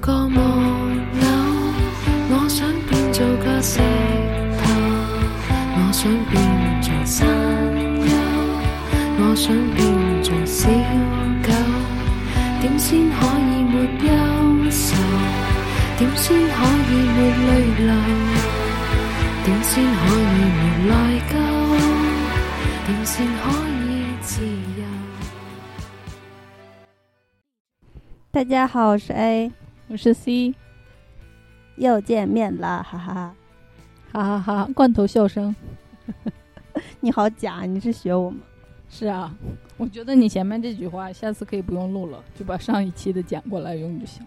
个木偶，我想变做个石头，我想变做山丘，我想变做小狗。点先可以没忧愁？点先可以没泪流？点先可以没内疚？点先可以自由？大家好，我是 A，我是 C，又见面了，哈哈哈，哈哈哈！罐头笑声，你好假，你是学我吗？是啊，我觉得你前面这句话下次可以不用录了，就把上一期的剪过来用就行。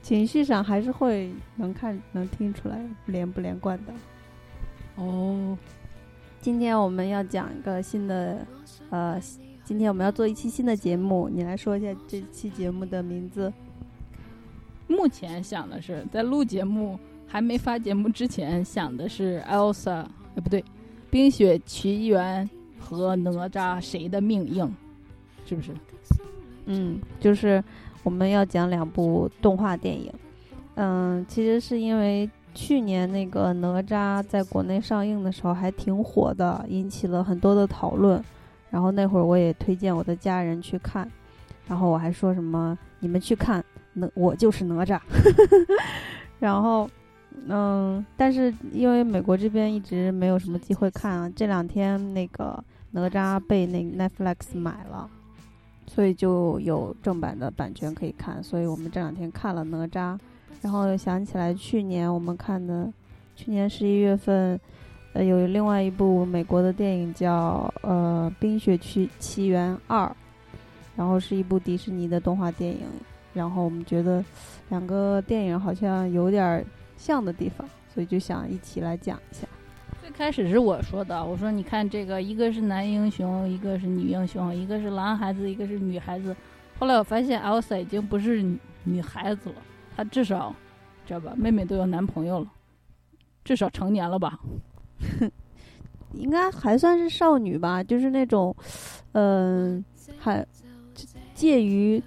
情绪上还是会能看能听出来连不连贯的。哦，今天我们要讲一个新的，呃。今天我们要做一期新的节目，你来说一下这期节目的名字。目前想的是，在录节目还没发节目之前，想的是 Elsa，哎不对，《冰雪奇缘》和哪吒谁的命硬，是不是？嗯，就是我们要讲两部动画电影。嗯，其实是因为去年那个哪吒在国内上映的时候还挺火的，引起了很多的讨论。然后那会儿我也推荐我的家人去看，然后我还说什么你们去看哪我就是哪吒，然后嗯，但是因为美国这边一直没有什么机会看啊，这两天那个哪吒被那 Netflix 买了，所以就有正版的版权可以看，所以我们这两天看了哪吒，然后又想起来去年我们看的，去年十一月份。呃，有另外一部美国的电影叫《呃冰雪奇奇缘二》，然后是一部迪士尼的动画电影。然后我们觉得两个电影好像有点像的地方，所以就想一起来讲一下。最开始是我说的，我说你看这个，一个是男英雄，一个是女英雄，一个是男孩子，一个是女孩子。后来我发现 Elsa 已经不是女孩子了，她至少知道吧？妹妹都有男朋友了，至少成年了吧？应该还算是少女吧，就是那种，嗯，还介于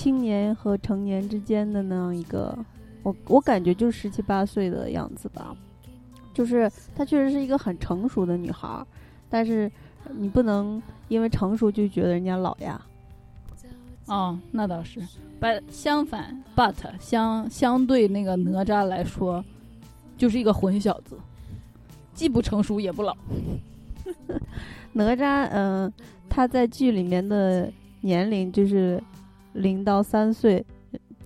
青年和成年之间的那样一个，我我感觉就十七八岁的样子吧。就是她确实是一个很成熟的女孩，但是你不能因为成熟就觉得人家老呀。哦，那倒是。but 相反，but 相相对那个哪吒来说，就是一个混小子。既不成熟也不老，哪吒，嗯，他在剧里面的年龄就是零到三岁，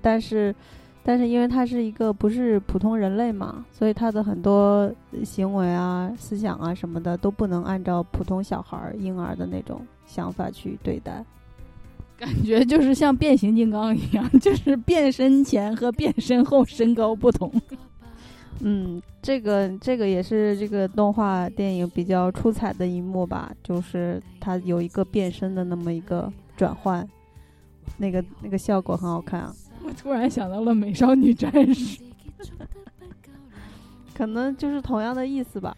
但是，但是因为他是一个不是普通人类嘛，所以他的很多行为啊、思想啊什么的都不能按照普通小孩婴儿的那种想法去对待，感觉就是像变形金刚一样，就是变身前和变身后身高不同。嗯，这个这个也是这个动画电影比较出彩的一幕吧，就是它有一个变身的那么一个转换，那个那个效果很好看啊。我突然想到了《美少女战士》，可能就是同样的意思吧，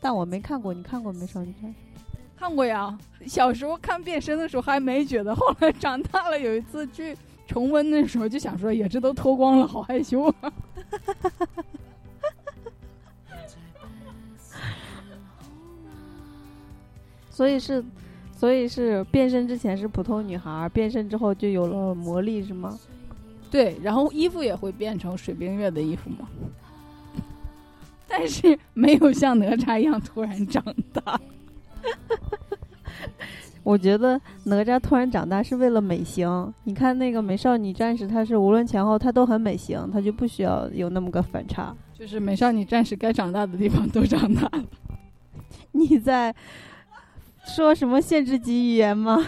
但我没看过，你看过《美少女战士》？看过呀，小时候看变身的时候还没觉得，后来长大了有一次去重温的时候就想说，也这都脱光了，好害羞啊。所以是，所以是变身之前是普通女孩，变身之后就有了魔力，是吗？对，然后衣服也会变成水冰月的衣服吗？但是没有像哪吒一样突然长大。我觉得哪吒突然长大是为了美型。你看那个美少女战士，她是无论前后她都很美型，她就不需要有那么个反差。就是美少女战士该长大的地方都长大了。你在说什么限制级语言吗？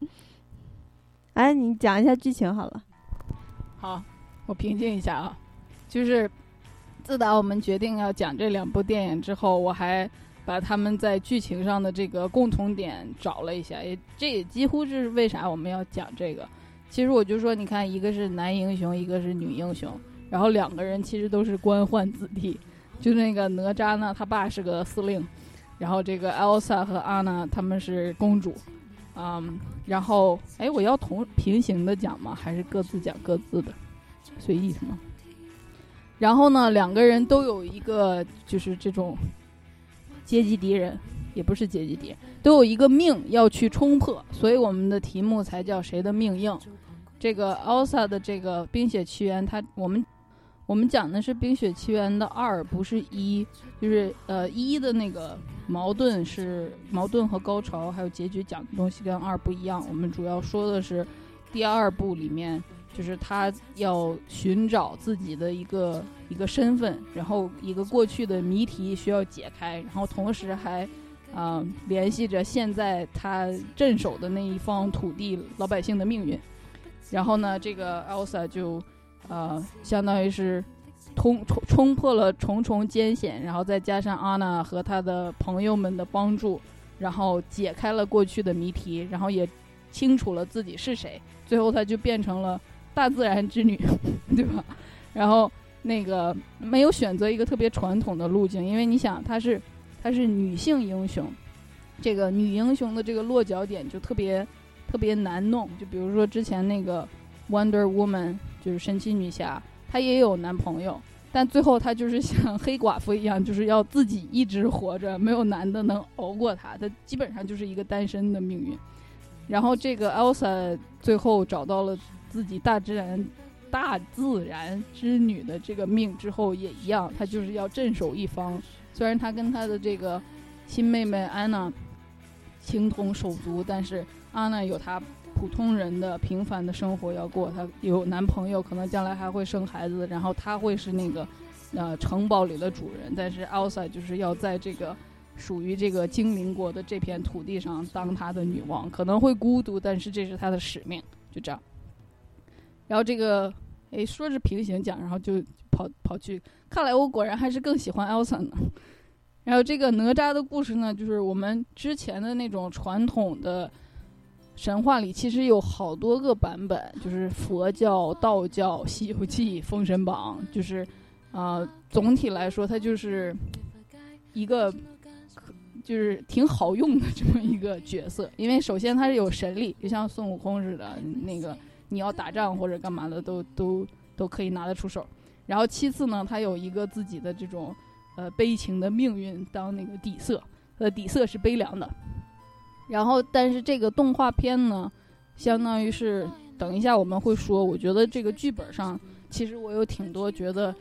哎，你讲一下剧情好了。好，我平静一下啊，就是自打我们决定要讲这两部电影之后，我还把他们在剧情上的这个共同点找了一下，也这也几乎是为啥我们要讲这个。其实我就说，你看，一个是男英雄，一个是女英雄，然后两个人其实都是官宦子弟。就那个哪吒呢，他爸是个司令，然后这个 Elsa 和安娜他们是公主，嗯，然后哎，我要同平行的讲吗？还是各自讲各自的，随意是吗？然后呢，两个人都有一个就是这种阶级敌人，也不是阶级敌人，都有一个命要去冲破，所以我们的题目才叫谁的命硬。这个 Elsa 的这个《冰雪奇缘》，它我们。我们讲的是《冰雪奇缘》的二，不是一，就是呃一的那个矛盾是矛盾和高潮，还有结局讲的东西跟二不一样。我们主要说的是第二部里面，就是他要寻找自己的一个一个身份，然后一个过去的谜题需要解开，然后同时还啊联系着现在他镇守的那一方土地老百姓的命运。然后呢，这个 Elsa 就。呃，相当于是通冲冲破了重重艰险，然后再加上阿娜和他的朋友们的帮助，然后解开了过去的谜题，然后也清楚了自己是谁。最后，他就变成了大自然之女，对吧？然后那个没有选择一个特别传统的路径，因为你想，她是她是女性英雄，这个女英雄的这个落脚点就特别特别难弄。就比如说之前那个 Wonder Woman。就是神奇女侠，她也有男朋友，但最后她就是像黑寡妇一样，就是要自己一直活着，没有男的能熬过她，她基本上就是一个单身的命运。然后这个 Elsa 最后找到了自己大自然、大自然之女的这个命之后，也一样，她就是要镇守一方。虽然她跟她的这个亲妹妹安娜情同手足，但是安娜有她。普通人的平凡的生活要过，她有男朋友，可能将来还会生孩子，然后她会是那个，呃，城堡里的主人。但是 Elsa 就是要在这个属于这个精灵国的这片土地上当她的女王，可能会孤独，但是这是她的使命，就这样。然后这个，哎，说是平行讲，然后就跑跑去，看来我果然还是更喜欢 Elsa 呢。然后这个哪吒的故事呢，就是我们之前的那种传统的。神话里其实有好多个版本，就是佛教、道教、《西游记》《封神榜》，就是，呃，总体来说，它就是一个，就是挺好用的这么一个角色。因为首先它是有神力，就像孙悟空似的，那个你要打仗或者干嘛的，都都 都可以拿得出手。然后其次呢，它有一个自己的这种，呃，悲情的命运当那个底色，呃，底色是悲凉的。然后，但是这个动画片呢，相当于是等一下我们会说，我觉得这个剧本上其实我有挺多觉得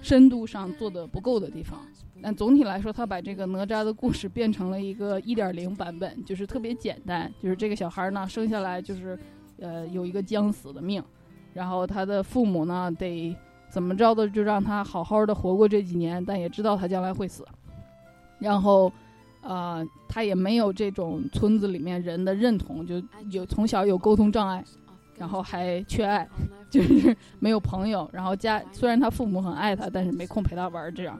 深度上做的不够的地方。但总体来说，他把这个哪吒的故事变成了一个一点零版本，就是特别简单，就是这个小孩呢生下来就是呃有一个将死的命，然后他的父母呢得怎么着的就让他好好的活过这几年，但也知道他将来会死，然后。呃，他也没有这种村子里面人的认同，就有从小有沟通障碍，然后还缺爱，就是没有朋友。然后家虽然他父母很爱他，但是没空陪他玩这样。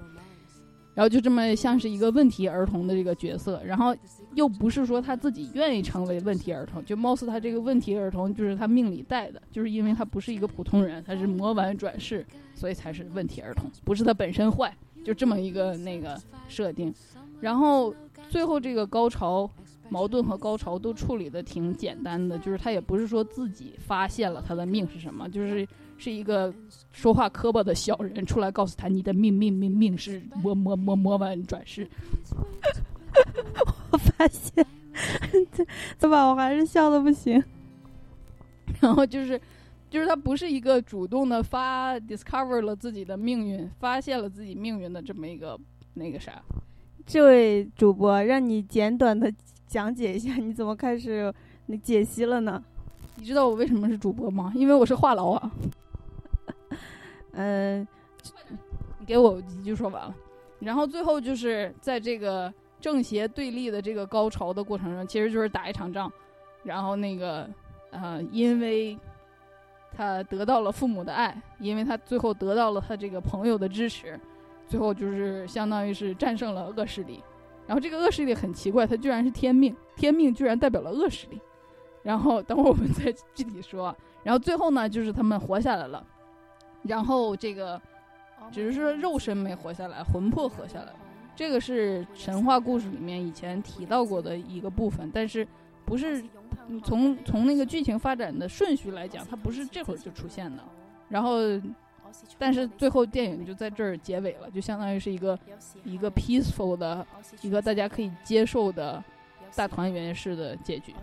然后就这么像是一个问题儿童的这个角色，然后又不是说他自己愿意成为问题儿童，就貌似他这个问题儿童就是他命里带的，就是因为他不是一个普通人，他是魔丸转世，所以才是问题儿童，不是他本身坏，就这么一个那个设定，然后。最后这个高潮矛盾和高潮都处理的挺简单的，就是他也不是说自己发现了他的命是什么，就是是一个说话磕巴的小人出来告诉他你的命命命命是魔魔魔魔丸转世。我发现，这这把？我还是笑的不行。然后就是，就是他不是一个主动的发 discover 了自己的命运，发现了自己命运的这么一个那个啥。这位主播，让你简短的讲解一下，你怎么开始你解析了呢？你知道我为什么是主播吗？因为我是话痨啊。嗯，你给我一句说完了。然后最后就是在这个正邪对立的这个高潮的过程中，其实就是打一场仗。然后那个呃，因为他得到了父母的爱，因为他最后得到了他这个朋友的支持，最后就是相当于是战胜了恶势力。然后这个恶势力很奇怪，它居然是天命，天命居然代表了恶势力。然后等会儿我们再 具体说。然后最后呢，就是他们活下来了。然后这个只是说肉身没活下来，魂魄活下来了。这个是神话故事里面以前提到过的一个部分，但是不是从从那个剧情发展的顺序来讲，它不是这会儿就出现的。然后，但是最后电影就在这儿结尾了，就相当于是一个一个 peaceful 的一个大家可以接受的大团圆式的结局。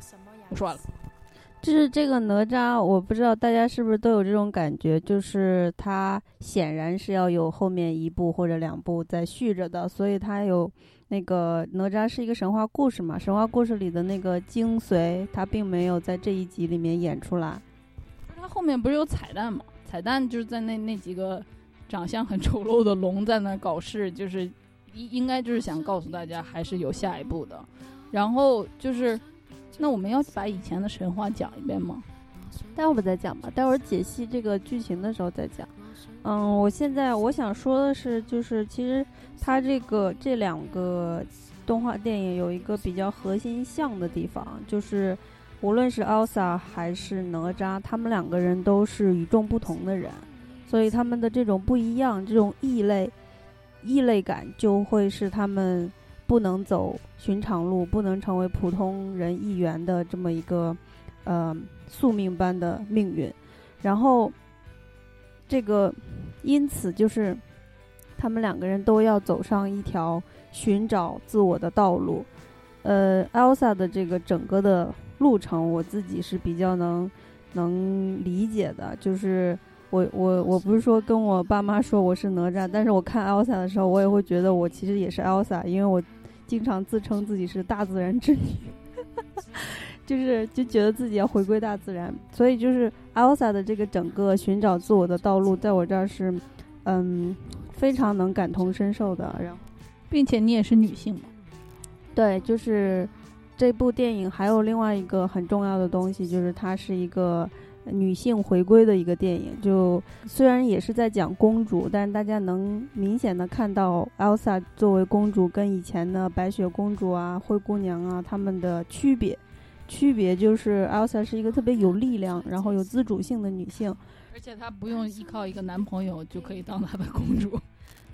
我说完了。就是这个哪吒，我不知道大家是不是都有这种感觉，就是它显然是要有后面一部或者两部在续着的，所以它有那个哪吒是一个神话故事嘛，神话故事里的那个精髓，它并没有在这一集里面演出来。它后面不是有彩蛋吗？彩蛋就是在那那几个长相很丑陋的龙在那搞事，就是应应该就是想告诉大家还是有下一步的，然后就是。那我们要把以前的神话讲一遍吗？待会儿再讲吧，待会儿解析这个剧情的时候再讲。嗯，我现在我想说的是，就是其实它这个这两个动画电影有一个比较核心像的地方，就是无论是奥萨还是哪吒，他们两个人都是与众不同的人，所以他们的这种不一样，这种异类异类感就会是他们。不能走寻常路，不能成为普通人一员的这么一个，呃，宿命般的命运。然后，这个因此就是他们两个人都要走上一条寻找自我的道路。呃，Elsa 的这个整个的路程，我自己是比较能能理解的。就是我我我不是说跟我爸妈说我是哪吒，但是我看 Elsa 的时候，我也会觉得我其实也是 Elsa，因为我。经常自称自己是大自然之女，就是就觉得自己要回归大自然，所以就是 Elsa 的这个整个寻找自我的道路，在我这儿是，嗯，非常能感同身受的。然后，并且你也是女性嘛？对，就是这部电影还有另外一个很重要的东西，就是它是一个。女性回归的一个电影，就虽然也是在讲公主，但是大家能明显的看到 Elsa 作为公主跟以前的白雪公主啊、灰姑娘啊她们的区别。区别就是 Elsa 是一个特别有力量，然后有自主性的女性，而且她不用依靠一个男朋友就可以当她的公主。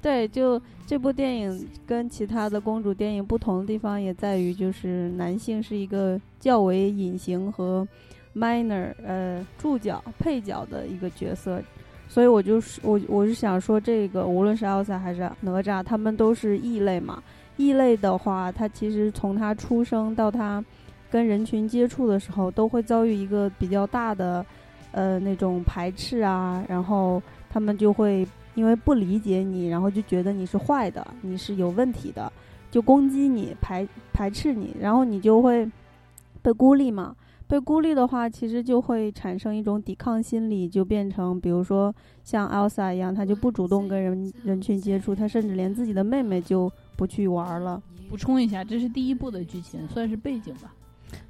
对，就这部电影跟其他的公主电影不同的地方也在于，就是男性是一个较为隐形和。minor 呃助角配角的一个角色，所以我就是我我是想说这个无论是奥赛还是哪吒，他们都是异类嘛。异类的话，他其实从他出生到他跟人群接触的时候，都会遭遇一个比较大的呃那种排斥啊，然后他们就会因为不理解你，然后就觉得你是坏的，你是有问题的，就攻击你排排斥你，然后你就会被孤立嘛。被孤立的话，其实就会产生一种抵抗心理，就变成比如说像 Elsa 一样，她就不主动跟人人群接触，她甚至连自己的妹妹就不去玩了。补充一下，这是第一部的剧情，算是背景吧。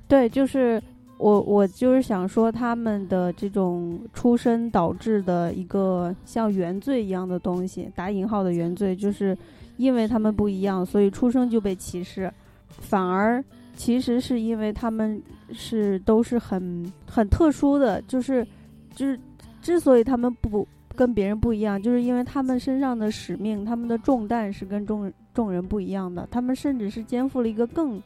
对，就是我我就是想说，他们的这种出身导致的一个像原罪一样的东西，打引号的原罪，就是因为他们不一样，所以出生就被歧视，反而。其实是因为他们是都是很很特殊的，就是就是之所以他们不跟别人不一样，就是因为他们身上的使命、他们的重担是跟众众人不一样的。他们甚至是肩负了一个更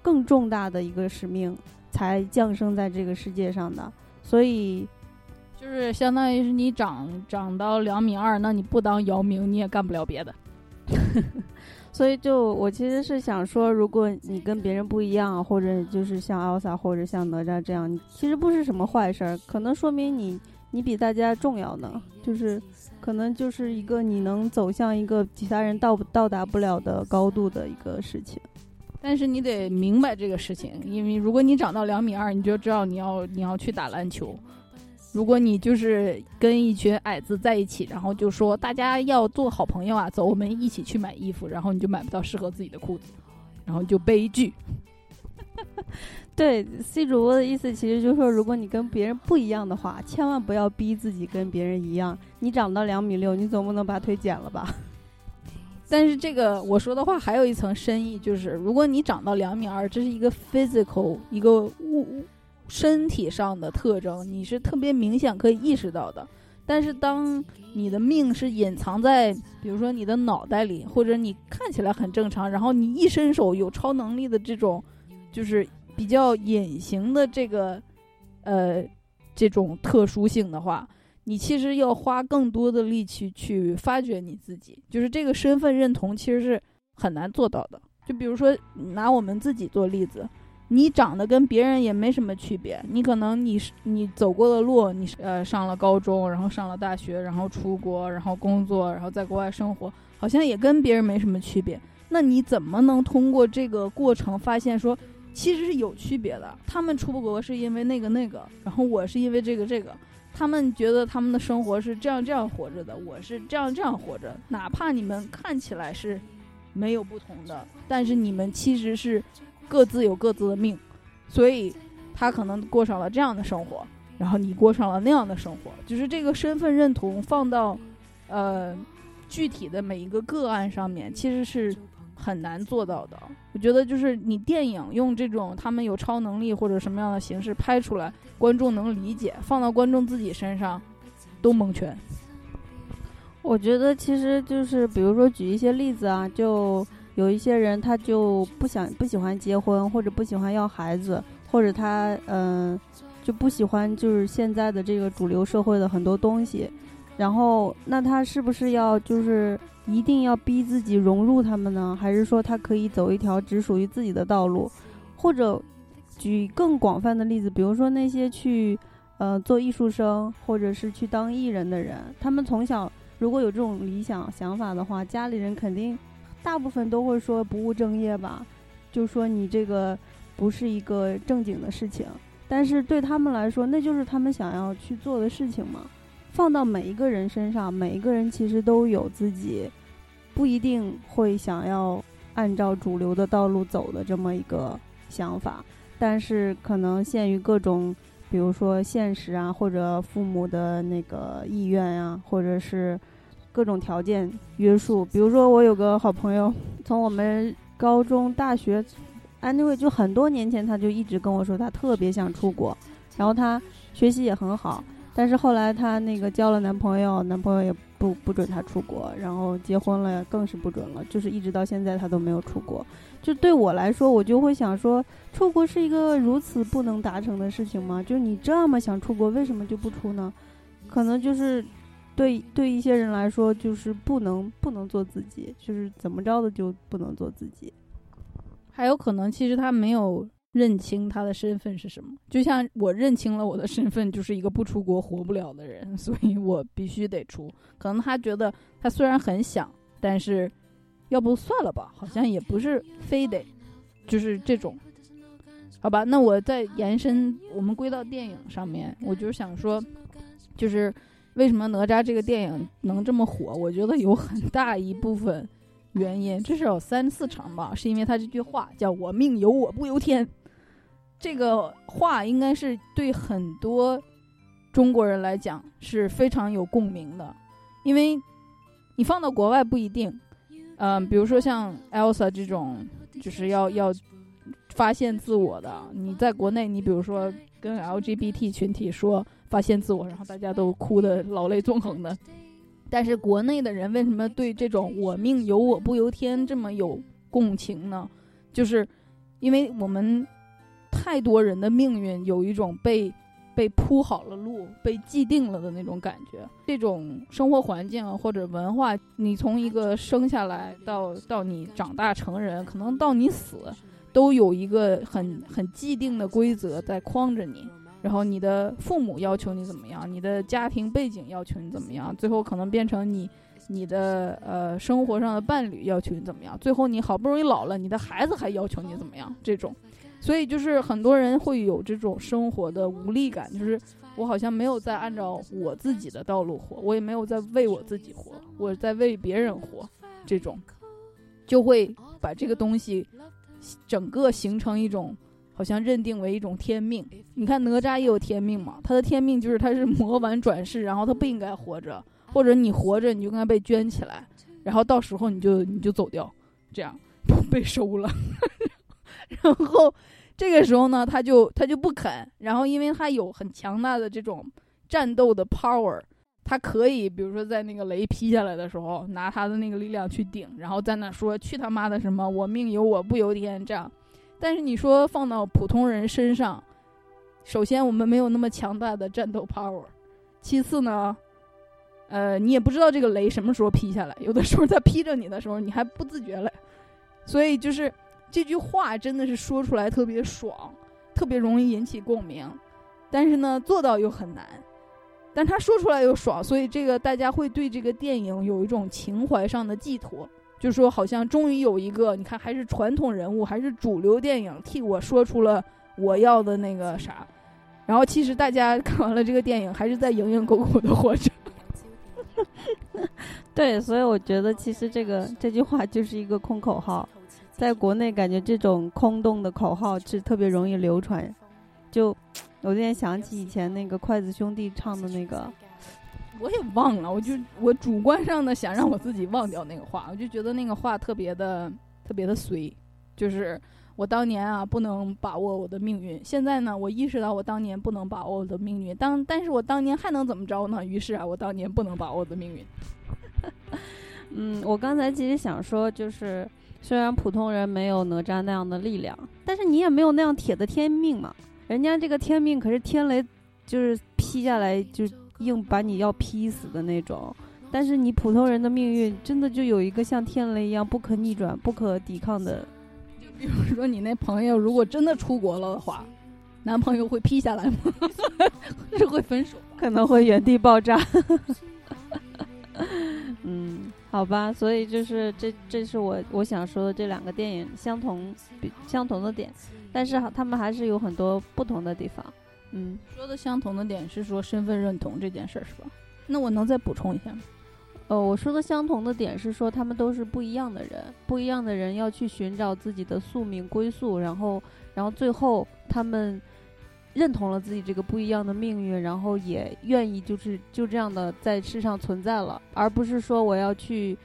更重大的一个使命，才降生在这个世界上的。所以，就是相当于是你长长到两米二，那你不当姚明，你也干不了别的。所以，就我其实是想说，如果你跟别人不一样，或者就是像奥萨或者像哪吒这样，其实不是什么坏事儿，可能说明你你比大家重要呢。就是可能就是一个你能走向一个其他人到到达不了的高度的一个事情。但是你得明白这个事情，因为如果你长到两米二，你就知道你要你要去打篮球，如果你就是跟一群矮子在一起，然后就说大家要做好朋友啊，走，我们一起去买衣服，然后你就买不到适合自己的裤子，然后就悲剧。对 C 主播的意思，其实就是说，如果你跟别人不一样的话，千万不要逼自己跟别人一样。你长到两米六，你总不能把腿剪了吧？但是这个我说的话还有一层深意，就是如果你长到两米二，这是一个 physical 一个物身体上的特征，你是特别明显可以意识到的。但是当你的命是隐藏在，比如说你的脑袋里，或者你看起来很正常，然后你一伸手有超能力的这种，就是比较隐形的这个，呃，这种特殊性的话，你其实要花更多的力气去发掘你自己，就是这个身份认同其实是很难做到的。就比如说拿我们自己做例子。你长得跟别人也没什么区别，你可能你是你走过的路，你呃上了高中，然后上了大学，然后出国，然后工作，然后在国外生活，好像也跟别人没什么区别。那你怎么能通过这个过程发现说，其实是有区别的？他们出国是因为那个那个，然后我是因为这个这个。他们觉得他们的生活是这样这样活着的，我是这样这样活着。哪怕你们看起来是没有不同的，但是你们其实是。各自有各自的命，所以他可能过上了这样的生活，然后你过上了那样的生活。就是这个身份认同放到呃具体的每一个个案上面，其实是很难做到的。我觉得就是你电影用这种他们有超能力或者什么样的形式拍出来，观众能理解；放到观众自己身上，都蒙圈。我觉得其实就是比如说举一些例子啊，就。有一些人他就不想不喜欢结婚，或者不喜欢要孩子，或者他嗯就不喜欢就是现在的这个主流社会的很多东西，然后那他是不是要就是一定要逼自己融入他们呢？还是说他可以走一条只属于自己的道路？或者举更广泛的例子，比如说那些去呃做艺术生或者是去当艺人的人，他们从小如果有这种理想想法的话，家里人肯定。大部分都会说不务正业吧，就说你这个不是一个正经的事情。但是对他们来说，那就是他们想要去做的事情嘛。放到每一个人身上，每一个人其实都有自己不一定会想要按照主流的道路走的这么一个想法。但是可能限于各种，比如说现实啊，或者父母的那个意愿呀，或者是。各种条件约束，比如说我有个好朋友，从我们高中、大学，anyway 就很多年前，他就一直跟我说他特别想出国，然后他学习也很好，但是后来她那个交了男朋友，男朋友也不不准她出国，然后结婚了更是不准了，就是一直到现在她都没有出国。就对我来说，我就会想说，出国是一个如此不能达成的事情吗？就是你这么想出国，为什么就不出呢？可能就是。对对一些人来说，就是不能不能做自己，就是怎么着的就不能做自己。还有可能，其实他没有认清他的身份是什么。就像我认清了我的身份，就是一个不出国活不了的人，所以我必须得出。可能他觉得他虽然很想，但是要不算了吧，好像也不是非得，就是这种。好吧，那我再延伸，我们归到电影上面，我就是想说，就是。为什么哪吒这个电影能这么火？我觉得有很大一部分原因，至少三四成吧，是因为他这句话叫“我命由我不由天”。这个话应该是对很多中国人来讲是非常有共鸣的，因为你放到国外不一定。嗯，比如说像 Elsa 这种，就是要要发现自我的，你在国内，你比如说跟 LGBT 群体说。发现自我，然后大家都哭得老泪纵横的。但是国内的人为什么对这种“我命由我不由天”这么有共情呢？就是因为我们太多人的命运有一种被被铺好了路、被既定了的那种感觉。这种生活环境或者文化，你从一个生下来到到你长大成人，可能到你死，都有一个很很既定的规则在框着你。然后你的父母要求你怎么样，你的家庭背景要求你怎么样，最后可能变成你，你的呃生活上的伴侣要求你怎么样，最后你好不容易老了，你的孩子还要求你怎么样，这种，所以就是很多人会有这种生活的无力感，就是我好像没有在按照我自己的道路活，我也没有在为我自己活，我在为别人活，这种就会把这个东西整个形成一种好像认定为一种天命。你看哪吒也有天命嘛，他的天命就是他是魔丸转世，然后他不应该活着，或者你活着你就应该被圈起来，然后到时候你就你就走掉，这样 被收了，然后。这个时候呢，他就他就不肯，然后因为他有很强大的这种战斗的 power，他可以比如说在那个雷劈下来的时候，拿他的那个力量去顶，然后在那说去他妈的什么我命由我不由天这样。但是你说放到普通人身上，首先我们没有那么强大的战斗 power，其次呢，呃，你也不知道这个雷什么时候劈下来，有的时候他劈着你的时候你还不自觉嘞，所以就是。这句话真的是说出来特别爽，特别容易引起共鸣，但是呢，做到又很难。但他说出来又爽，所以这个大家会对这个电影有一种情怀上的寄托，就说好像终于有一个，你看还是传统人物，还是主流电影替我说出了我要的那个啥。然后其实大家看完了这个电影，还是在蝇营狗苟的活着。对，所以我觉得其实这个这句话就是一个空口号。在国内，感觉这种空洞的口号是特别容易流传。就 我今天想起以前那个筷子兄弟唱的那个，我也忘了。我就我主观上的想让我自己忘掉那个话，我就觉得那个话特别的特别的随。就是我当年啊，不能把握我的命运。现在呢，我意识到我当年不能把握我的命运。当但是我当年还能怎么着呢？于是啊，我当年不能把握我的命运。嗯，我刚才其实想说就是。虽然普通人没有哪吒那样的力量，但是你也没有那样铁的天命嘛。人家这个天命可是天雷，就是劈下来就硬把你要劈死的那种。但是你普通人的命运真的就有一个像天雷一样不可逆转、不可抵抗的。就比如说你那朋友如果真的出国了的话，男朋友会劈下来吗？是会分手？可能会原地爆炸。嗯。好吧，所以就是这，这是我我想说的这两个电影相同相同的点，但是他们还是有很多不同的地方。嗯，说的相同的点是说身份认同这件事儿是吧？那我能再补充一下吗？呃，我说的相同的点是说他们都是不一样的人，不一样的人要去寻找自己的宿命归宿，然后然后最后他们。认同了自己这个不一样的命运，然后也愿意就是就这样的在世上存在了，而不是说我要去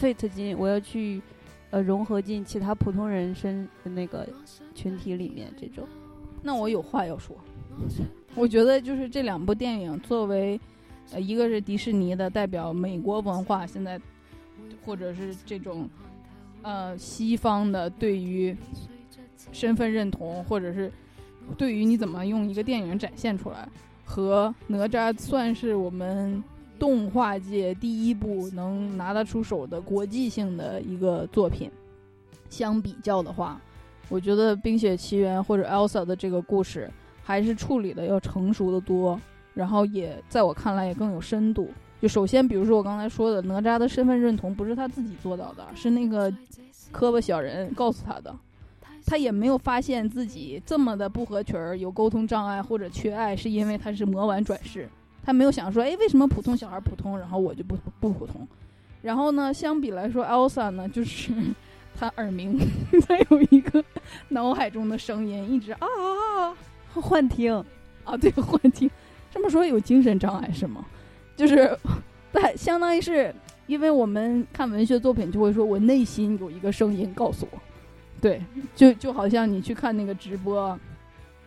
fit 进，我要去呃融合进其他普通人身那个群体里面这种。那我有话要说，我觉得就是这两部电影作为呃一个是迪士尼的代表美国文化，现在或者是这种呃西方的对于身份认同或者是。对于你怎么用一个电影展现出来，和哪吒算是我们动画界第一部能拿得出手的国际性的一个作品，相比较的话，我觉得《冰雪奇缘》或者 Elsa 的这个故事还是处理的要成熟的多，然后也在我看来也更有深度。就首先，比如说我刚才说的，哪吒的身份认同不是他自己做到的，是那个磕巴小人告诉他的。他也没有发现自己这么的不合群儿，有沟通障碍或者缺爱，是因为他是魔丸转世。他没有想说，哎，为什么普通小孩普通，然后我就不不普通？然后呢，相比来说，Elsa 呢，就是 他耳鸣，他有一个脑海中的声音一直啊啊啊幻听啊，对，幻听。这么说有精神障碍是吗？就是，但相当于是因为我们看文学作品就会说，我内心有一个声音告诉我。对，就就好像你去看那个直播，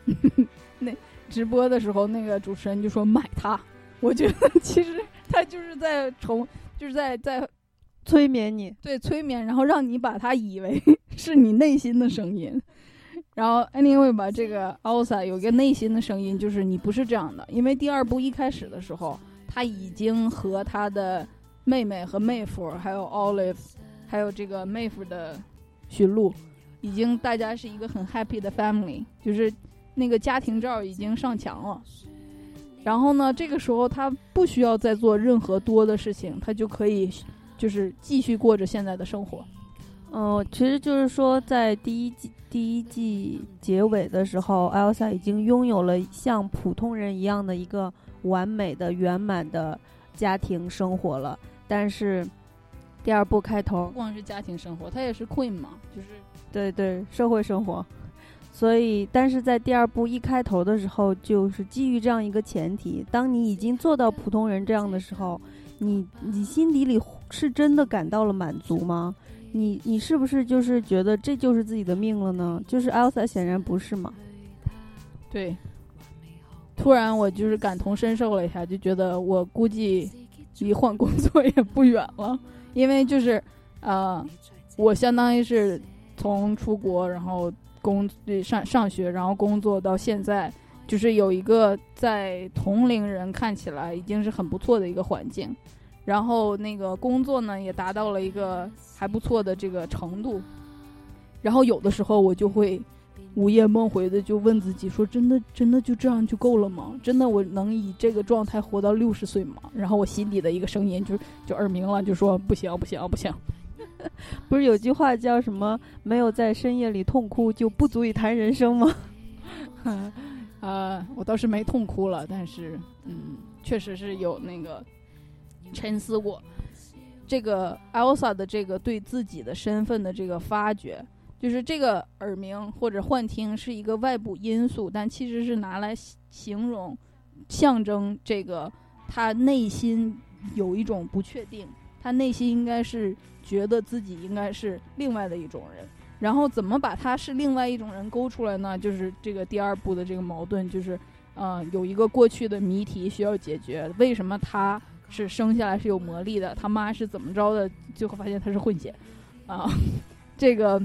那直播的时候，那个主持人就说买它。我觉得 其实他就是在重，就是在在催眠你，对，催眠，然后让你把它以为 是你内心的声音。然后 anyway 吧，这个 Elsa 有一个内心的声音，就是你不是这样的。因为第二部一开始的时候，他已经和他的妹妹和妹夫，还有 Olive，还有这个妹夫的驯鹿。已经大家是一个很 happy 的 family，就是那个家庭照已经上墙了。然后呢，这个时候他不需要再做任何多的事情，他就可以就是继续过着现在的生活。嗯，其实就是说，在第一季第一季结尾的时候，Elsa 已经拥有了像普通人一样的一个完美的、圆满的家庭生活了。但是第二部开头不，光是家庭生活，她也是 queen 嘛，就是对对，社会生活。所以，但是在第二部一开头的时候，就是基于这样一个前提：当你已经做到普通人这样的时候，你你心底里是真的感到了满足吗？你你是不是就是觉得这就是自己的命了呢？就是 Elsa 显然不是嘛。对。突然我就是感同身受了一下，就觉得我估计离换工作也不远了，因为就是呃，我相当于是从出国，然后工上上学，然后工作到现在，就是有一个在同龄人看起来已经是很不错的一个环境，然后那个工作呢也达到了一个还不错的这个程度，然后有的时候我就会午夜梦回的就问自己说：真的真的就这样就够了吗？真的我能以这个状态活到六十岁吗？然后我心底的一个声音就就耳鸣了，就说不行不行不行。不是有句话叫什么“没有在深夜里痛哭，就不足以谈人生”吗？呃，我倒是没痛哭了，但是嗯，确实是有那个沉思过。这个 Elsa 的这个对自己的身份的这个发掘，就是这个耳鸣或者幻听是一个外部因素，但其实是拿来形容、象征这个他内心有一种不确定，他内心应该是觉得自己应该是另外的一种人。然后怎么把他是另外一种人勾出来呢？就是这个第二部的这个矛盾，就是，呃，有一个过去的谜题需要解决。为什么他是生下来是有魔力的？他妈是怎么着的？最后发现他是混血，啊，这个，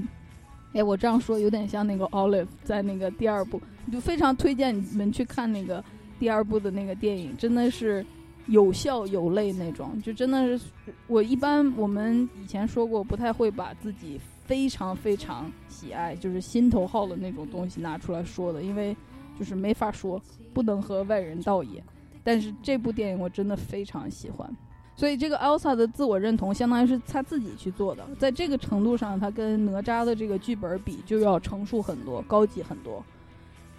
哎，我这样说有点像那个 Olive 在那个第二部，就非常推荐你们去看那个第二部的那个电影，真的是有笑有泪那种，就真的是我一般我们以前说过，不太会把自己。非常非常喜爱，就是心头好的那种东西拿出来说的，因为就是没法说，不能和外人道也。但是这部电影我真的非常喜欢，所以这个 Elsa 的自我认同相当于是他自己去做的，在这个程度上，他跟哪吒的这个剧本比就要成熟很多，高级很多。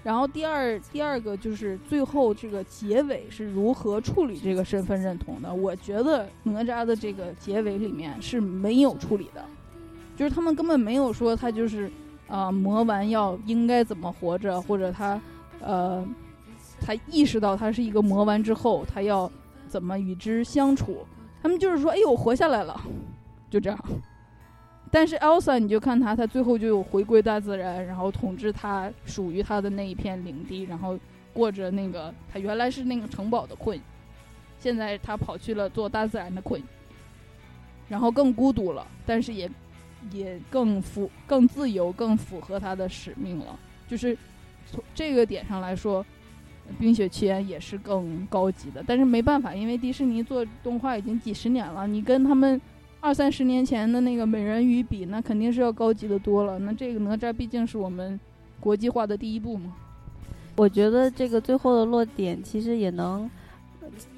然后第二第二个就是最后这个结尾是如何处理这个身份认同的？我觉得哪吒的这个结尾里面是没有处理的。就是他们根本没有说他就是，啊，魔丸要应该怎么活着，或者他，呃，他意识到他是一个魔丸之后，他要怎么与之相处。他们就是说，哎呦，活下来了，就这样。但是 Elsa，你就看他，他最后就回归大自然，然后统治他属于他的那一片领地，然后过着那个他原来是那个城堡的 queen，现在他跑去了做大自然的 queen，然后更孤独了，但是也。也更符、更自由、更符合他的使命了。就是从这个点上来说，《冰雪奇缘》也是更高级的。但是没办法，因为迪士尼做动画已经几十年了，你跟他们二三十年前的那个美人鱼比，那肯定是要高级的多了。那这个哪吒毕竟是我们国际化的第一步嘛。我觉得这个最后的落点其实也能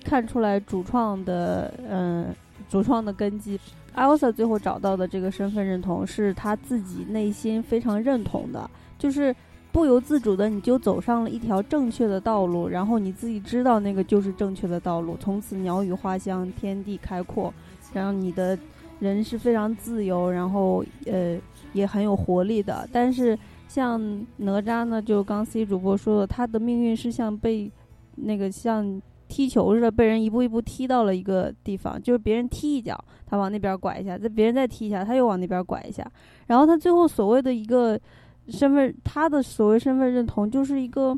看出来主创的，嗯，主创的根基。艾欧萨最后找到的这个身份认同是他自己内心非常认同的，就是不由自主的你就走上了一条正确的道路，然后你自己知道那个就是正确的道路，从此鸟语花香，天地开阔，然后你的人是非常自由，然后呃也很有活力的。但是像哪吒呢，就刚 C 主播说的，他的命运是像被那个像。踢球似的，被人一步一步踢到了一个地方，就是别人踢一脚，他往那边拐一下，再别人再踢一下，他又往那边拐一下，然后他最后所谓的一个身份，他的所谓身份认同就是一个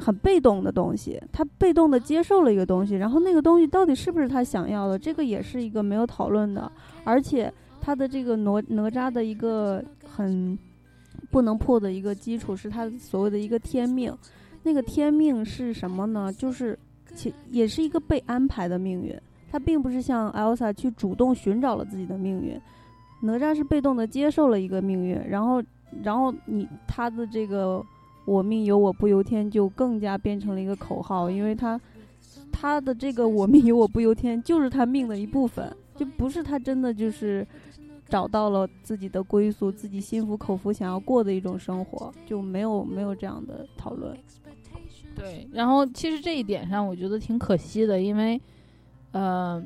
很被动的东西，他被动的接受了一个东西，然后那个东西到底是不是他想要的，这个也是一个没有讨论的，而且他的这个哪哪吒的一个很不能破的一个基础是他所谓的一个天命，那个天命是什么呢？就是。其也是一个被安排的命运，他并不是像 Elsa 去主动寻找了自己的命运，哪吒是被动的接受了一个命运，然后，然后你他的这个“我命由我不由天”就更加变成了一个口号，因为他他的这个“我命由我不由天”就是他命的一部分，就不是他真的就是找到了自己的归宿，自己心服口服想要过的一种生活，就没有没有这样的讨论。对，然后其实这一点上，我觉得挺可惜的，因为，呃，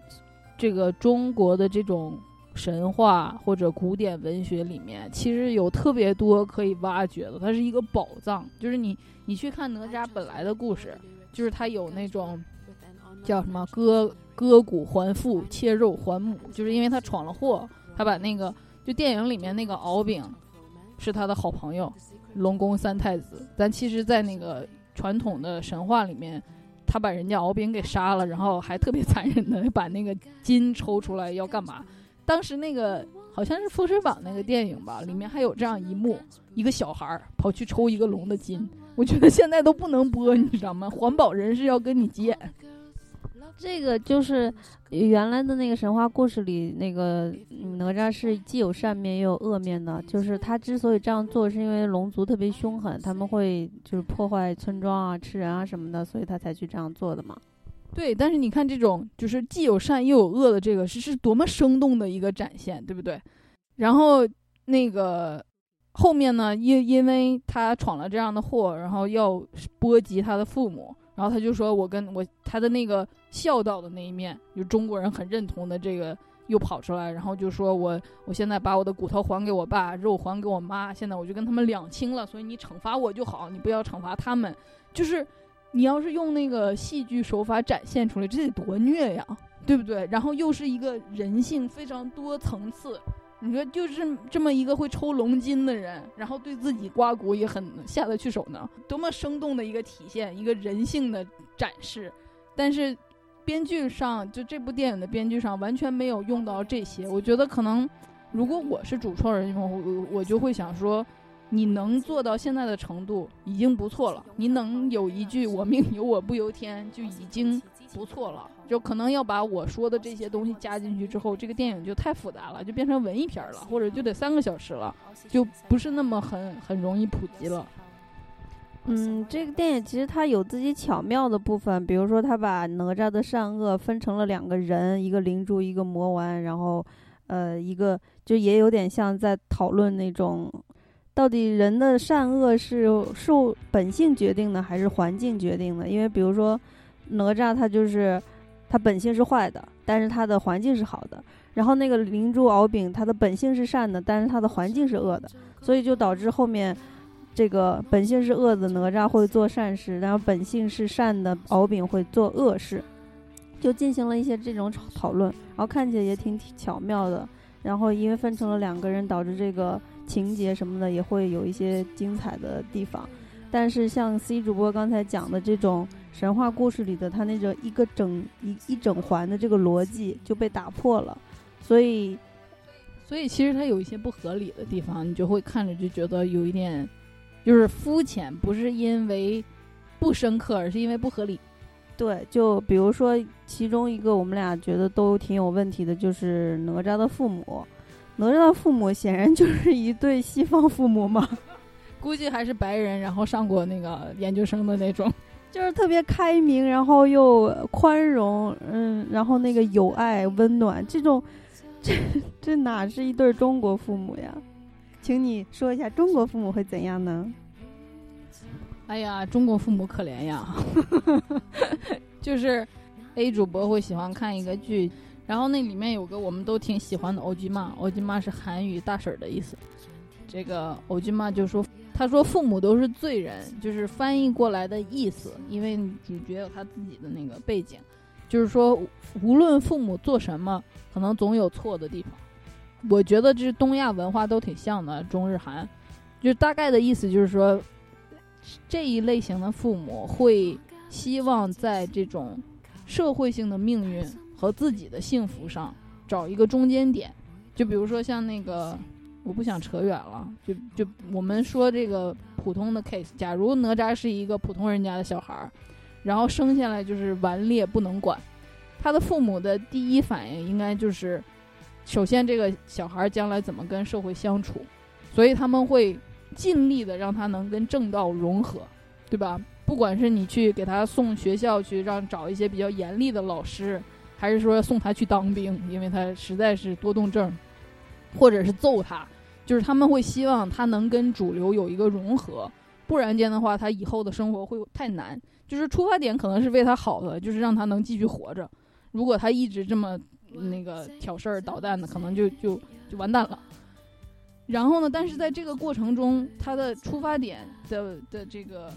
这个中国的这种神话或者古典文学里面，其实有特别多可以挖掘的，它是一个宝藏。就是你你去看哪吒本来的故事，就是他有那种叫什么割割骨还父，切肉还母，就是因为他闯了祸，他把那个就电影里面那个敖丙是他的好朋友，龙宫三太子，但其实，在那个传统的神话里面，他把人家敖丙给杀了，然后还特别 残忍的把那个筋抽出来要干嘛？当时那个好像是《封神榜》那个电影吧，里面还有这样一幕：一个小孩儿跑去抽一个龙的筋。我觉得现在都不能播，你知道吗？环保人士要跟你急眼。这个就是原来的那个神话故事里，那个哪吒是既有善面也有恶面的。就是他之所以这样做，是因为龙族特别凶狠，他们会就是破坏村庄啊、吃人啊什么的，所以他才去这样做的嘛。对，但是你看这种就是既有善又有恶的这个，是是多么生动的一个展现，对不对？然后那个后面呢，因因为他闯了这样的祸，然后要波及他的父母。然后他就说：“我跟我他的那个孝道的那一面，就中国人很认同的这个又跑出来，然后就说我我现在把我的骨头还给我爸，肉还给我妈，现在我就跟他们两清了，所以你惩罚我就好，你不要惩罚他们。就是你要是用那个戏剧手法展现出来，这得多虐呀，对不对？然后又是一个人性非常多层次。”你说就是这么一个会抽龙筋的人，然后对自己刮骨也很下得去手呢，多么生动的一个体现，一个人性的展示。但是，编剧上就这部电影的编剧上完全没有用到这些。我觉得可能，如果我是主创人，我我就会想说，你能做到现在的程度已经不错了，你能有一句“我命由我不由天”就已经。不错了，就可能要把我说的这些东西加进去之后，这个电影就太复杂了，就变成文艺片了，或者就得三个小时了，就不是那么很很容易普及了。嗯，这个电影其实它有自己巧妙的部分，比如说他把哪吒的善恶分成了两个人，一个灵珠，一个魔丸，然后，呃，一个就也有点像在讨论那种，到底人的善恶是受本性决定的，还是环境决定的？因为比如说。哪吒他就是，他本性是坏的，但是他的环境是好的。然后那个灵珠敖丙，他的本性是善的，但是他的环境是恶的，所以就导致后面这个本性是恶的哪吒会做善事，然后本性是善的敖丙会做恶事，就进行了一些这种讨论，然后看起来也挺巧妙的。然后因为分成了两个人，导致这个情节什么的也会有一些精彩的地方。但是像 C 主播刚才讲的这种。神话故事里的他那种一个整一一整环的这个逻辑就被打破了，所以，所以其实它有一些不合理的地方，你就会看着就觉得有一点，就是肤浅，不是因为不深刻，而是因为不合理。对，就比如说其中一个我们俩觉得都挺有问题的，就是哪吒的父母。哪吒的父母显然就是一对西方父母嘛，估计还是白人，然后上过那个研究生的那种。就是特别开明，然后又宽容，嗯，然后那个友爱、温暖，这种，这这哪是一对中国父母呀？请你说一下中国父母会怎样呢？哎呀，中国父母可怜呀！就是 A 主播会喜欢看一个剧，然后那里面有个我们都挺喜欢的欧吉玛，欧吉玛是韩语大婶的意思。这个欧吉玛就说。他说：“父母都是罪人，就是翻译过来的意思。因为主角有他自己的那个背景，就是说，无论父母做什么，可能总有错的地方。我觉得这东亚文化都挺像的，中日韩，就大概的意思就是说，这一类型的父母会希望在这种社会性的命运和自己的幸福上找一个中间点。就比如说像那个。”我不想扯远了，就就我们说这个普通的 case，假如哪吒是一个普通人家的小孩儿，然后生下来就是顽劣不能管，他的父母的第一反应应该就是，首先这个小孩将来怎么跟社会相处，所以他们会尽力的让他能跟正道融合，对吧？不管是你去给他送学校去，让找一些比较严厉的老师，还是说送他去当兵，因为他实在是多动症。或者是揍他，就是他们会希望他能跟主流有一个融合，不然间的话，他以后的生活会太难。就是出发点可能是为他好的，就是让他能继续活着。如果他一直这么那个挑事儿捣蛋的，可能就就就完蛋了。然后呢，但是在这个过程中，他的出发点的的这个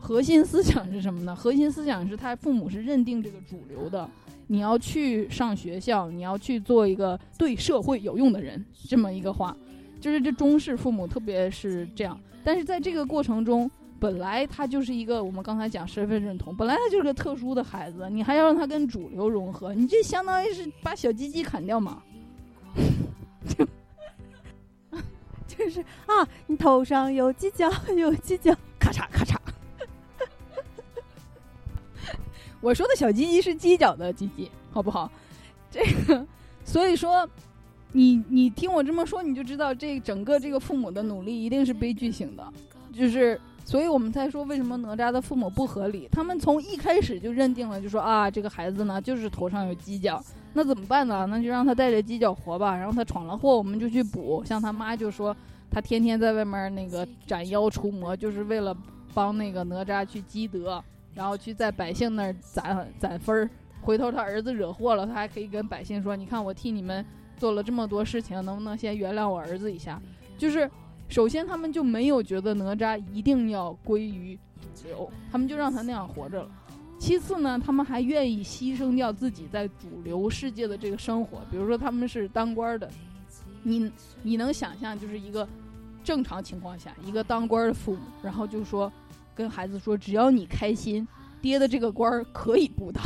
核心思想是什么呢？核心思想是他父母是认定这个主流的，你要去上学校，你要去做一个对社会有用的人，这么一个话，就是这中式父母特别是这样。但是在这个过程中，本来他就是一个我们刚才讲身份认同，本来他就是个特殊的孩子，你还要让他跟主流融合，你这相当于是把小鸡鸡砍掉嘛？就是啊，你头上有犄角，有犄角，咔嚓咔嚓。我说的小鸡鸡是犄角的鸡鸡，好不好？这个，所以说，你你听我这么说，你就知道这整个这个父母的努力一定是悲剧性的，就是，所以我们才说为什么哪吒的父母不合理，他们从一开始就认定了，就说啊，这个孩子呢就是头上有犄角，那怎么办呢？那就让他带着犄角活吧，然后他闯了祸，我们就去补。像他妈就说，他天天在外面那个斩妖除魔，就是为了帮那个哪吒去积德，然后去在百姓那儿攒攒分儿。回头他儿子惹祸了，他还可以跟百姓说：“你看我替你们做了这么多事情，能不能先原谅我儿子一下？”就是首先他们就没有觉得哪吒一定要归于主流，他们就让他那样活着了。其次呢，他们还愿意牺牲掉自己在主流世界的这个生活，比如说他们是当官的，你你能想象，就是一个正常情况下，一个当官的父母，然后就说跟孩子说，只要你开心，爹的这个官儿可以不当，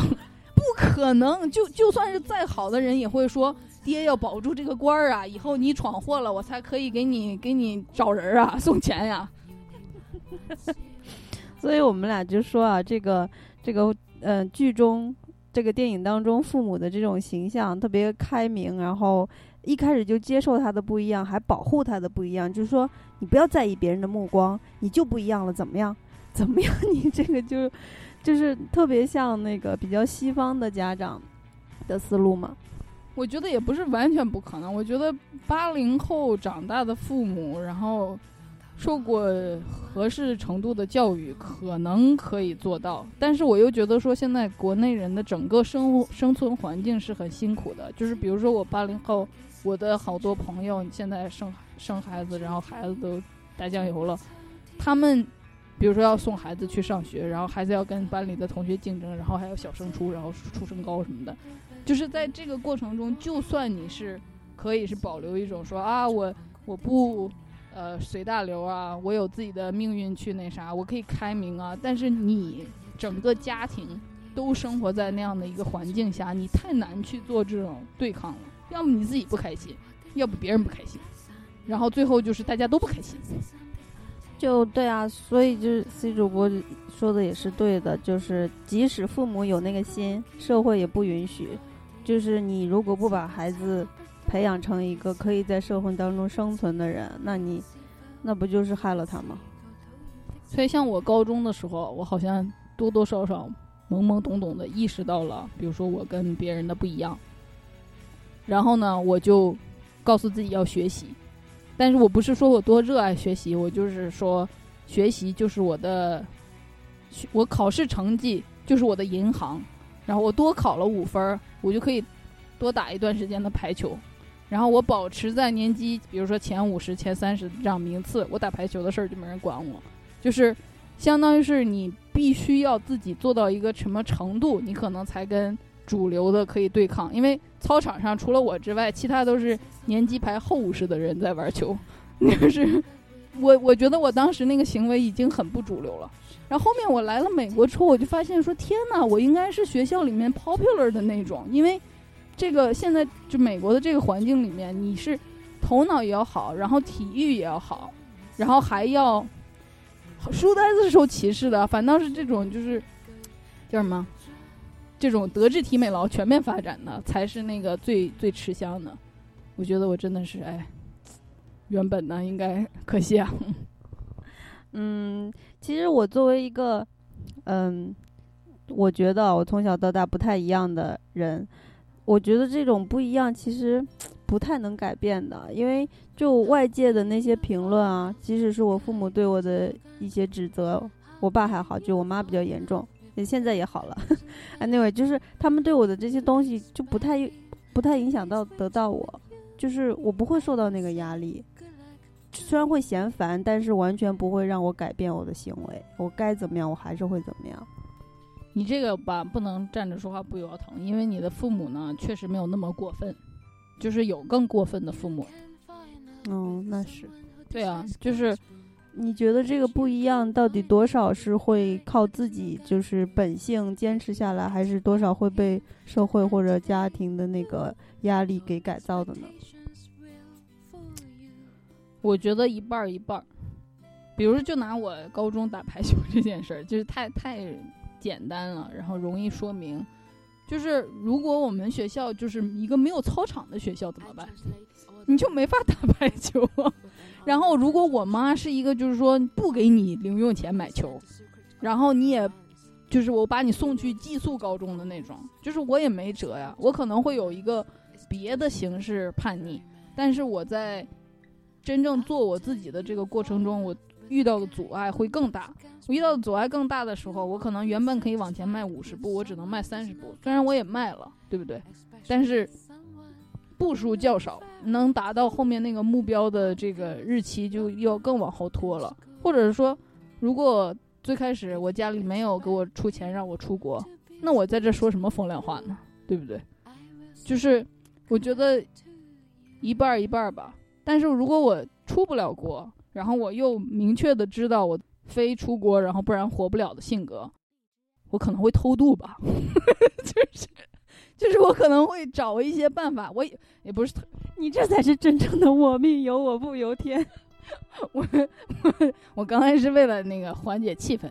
不可能，就就算是再好的人也会说，爹要保住这个官儿啊，以后你闯祸了，我才可以给你给你找人啊，送钱呀、所以我们俩就说啊，这个这个呃剧中这个电影当中父母的这种形象特别开明，然后一开始就接受他的不一样，还保护他的不一样，就是说你不要在意别人的目光，你就不一样了，怎么样？怎么样？你这个就就是特别像那个比较西方的家长的思路嘛。我觉得也不是完全不可能。我觉得八零后长大的父母，然后受过合适程度的教育，可能可以做到。但是我又觉得说，现在国内人的整个生活生存环境是很辛苦的。就是比如说我八零后，我的好多朋友现在生生孩子，然后孩子都打酱油了，他们。比如说要送孩子去上学，然后孩子要跟班里的同学竞争，然后还有小升初，然后出身高什么的，就是在这个过程中，就算你是可以是保留一种说啊，我我不呃随大流啊，我有自己的命运去那啥，我可以开明啊，但是你整个家庭都生活在那样的一个环境下，你太难去做这种对抗了。要么你自己不开心，要不别人不开心，然后最后就是大家都不开心。就对啊，所以就是 C 主播说的也是对的，就是即使父母有那个心，社会也不允许。就是你如果不把孩子培养成一个可以在社会当中生存的人，那你那不就是害了他吗？所以像我高中的时候，我好像多多少少懵懵懂懂的意识到了，比如说我跟别人的不一样。然后呢，我就告诉自己要学习。但是我不是说我多热爱学习，我就是说，学习就是我的，我考试成绩就是我的银行，然后我多考了五分儿，我就可以多打一段时间的排球，然后我保持在年级，比如说前五十、前三十这样名次，我打排球的事儿就没人管我，就是相当于是你必须要自己做到一个什么程度，你可能才跟主流的可以对抗，因为操场上除了我之外，其他都是年级排后五十的人在玩球，就是我我觉得我当时那个行为已经很不主流了。然后后面我来了美国之后，我就发现说天呐，我应该是学校里面 popular 的那种，因为这个现在就美国的这个环境里面，你是头脑也要好，然后体育也要好，然后还要书呆子是受歧视的，反倒是这种就是叫什么？这种德智体美劳全面发展的才是那个最最吃香的。我觉得我真的是哎，原本呢应该可惜啊。嗯，其实我作为一个，嗯，我觉得我从小到大不太一样的人，我觉得这种不一样其实不太能改变的，因为就外界的那些评论啊，即使是我父母对我的一些指责，我爸还好，就我妈比较严重，现在也好了。anyway，就是他们对我的这些东西就不太不太影响到得到我，就是我不会受到那个压力。虽然会嫌烦，但是完全不会让我改变我的行为。我该怎么样，我还是会怎么样。你这个吧，不能站着说话不腰疼，因为你的父母呢，确实没有那么过分，就是有更过分的父母。哦，那是。对啊，就是你觉得这个不一样，到底多少是会靠自己就是本性坚持下来，还是多少会被社会或者家庭的那个压力给改造的呢？我觉得一半儿一半儿，比如就拿我高中打排球这件事儿，就是太太简单了，然后容易说明。就是如果我们学校就是一个没有操场的学校怎么办？你就没法打排球。然后如果我妈是一个就是说不给你零用钱买球，然后你也就是我把你送去寄宿高中的那种，就是我也没辙呀。我可能会有一个别的形式叛逆，但是我在。真正做我自己的这个过程中，我遇到的阻碍会更大。我遇到的阻碍更大的时候，我可能原本可以往前迈五十步，我只能迈三十步。虽然我也迈了，对不对？但是步数较少，能达到后面那个目标的这个日期就要更往后拖了。或者是说，如果最开始我家里没有给我出钱让我出国，那我在这说什么风凉话呢？对不对？就是我觉得一半儿一半儿吧。但是如果我出不了国，然后我又明确的知道我非出国，然后不然活不了的性格，我可能会偷渡吧，就是就是我可能会找一些办法，我也也不是，你这才是真正的我命由我不由天。我我我刚才是为了那个缓解气氛，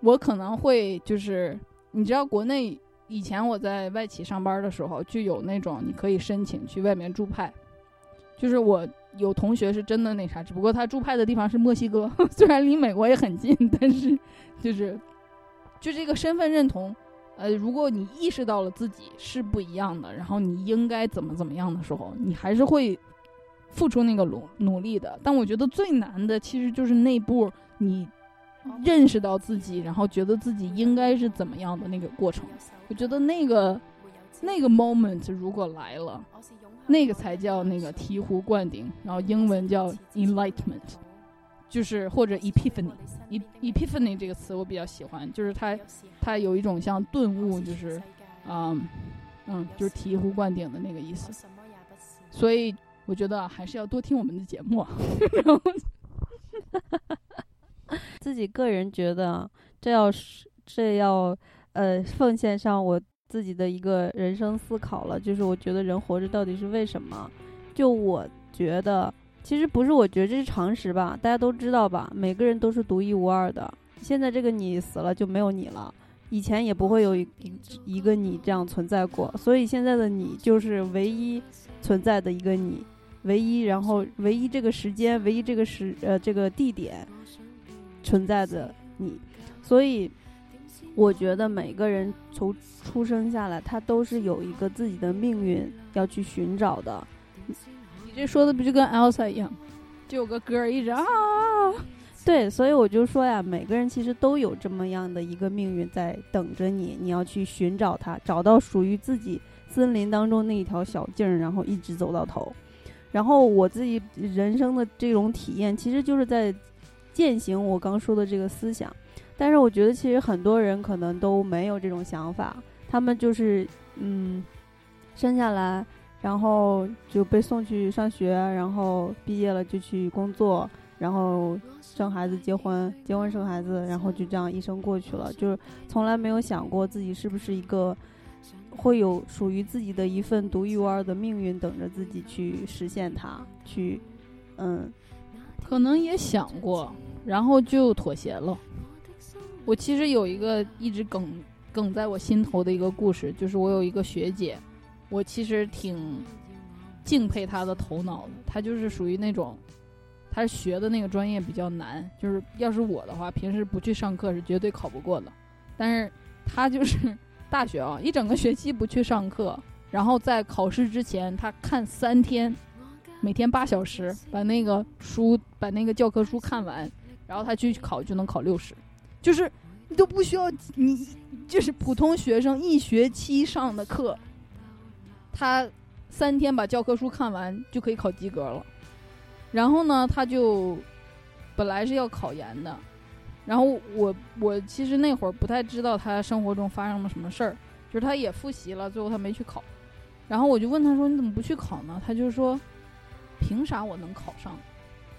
我可能会就是你知道国内以前我在外企上班的时候就有那种你可以申请去外面驻派，就是我。有同学是真的那啥，只不过他驻派的地方是墨西哥，虽然离美国也很近，但是就是就这个身份认同，呃，如果你意识到了自己是不一样的，然后你应该怎么怎么样的时候，你还是会付出那个努努力的。但我觉得最难的其实就是那步你认识到自己，然后觉得自己应该是怎么样的那个过程。我觉得那个那个 moment 如果来了。那个才叫那个醍醐灌顶，然后英文叫 enlightenment，就是或者 epiphany，e epiphany 这个词我比较喜欢，就是它它有一种像顿悟，就是嗯嗯，就是醍醐灌顶的那个意思。所以我觉得还是要多听我们的节目。自己个人觉得，这要是这要呃奉献上我。自己的一个人生思考了，就是我觉得人活着到底是为什么？就我觉得，其实不是，我觉得这是常识吧，大家都知道吧，每个人都是独一无二的。现在这个你死了就没有你了，以前也不会有一一个你这样存在过，所以现在的你就是唯一存在的一个你，唯一，然后唯一这个时间，唯一这个时呃这个地点存在的你，所以。我觉得每个人从出生下来，他都是有一个自己的命运要去寻找的。你这说的不就跟 Elsa 一样，就有个歌一直啊，对，所以我就说呀，每个人其实都有这么样的一个命运在等着你，你要去寻找它，找到属于自己森林当中那一条小径，然后一直走到头。然后我自己人生的这种体验，其实就是在践行我刚说的这个思想。但是我觉得，其实很多人可能都没有这种想法，他们就是嗯，生下来，然后就被送去上学，然后毕业了就去工作，然后生孩子、结婚、结婚生孩子，然后就这样一生过去了，就是从来没有想过自己是不是一个会有属于自己的一份独一无二的命运等着自己去实现它，去嗯，可能也想过，然后就妥协了。我其实有一个一直梗梗在我心头的一个故事，就是我有一个学姐，我其实挺敬佩他的头脑的。他就是属于那种，他学的那个专业比较难，就是要是我的话，平时不去上课是绝对考不过的。但是他就是 大学啊，一整个学期不去上课，然后在考试之前他看三天，每天八小时，把那个书把那个教科书看完，然后他去考就能考六十，就是你都不需要你就是普通学生一学期上的课，他三天把教科书看完就可以考及格了。然后呢，他就本来是要考研的，然后我我其实那会儿不太知道他生活中发生了什么事儿，就是他也复习了，最后他没去考。然后我就问他说：“你怎么不去考呢？”他就说：“凭啥我能考上？”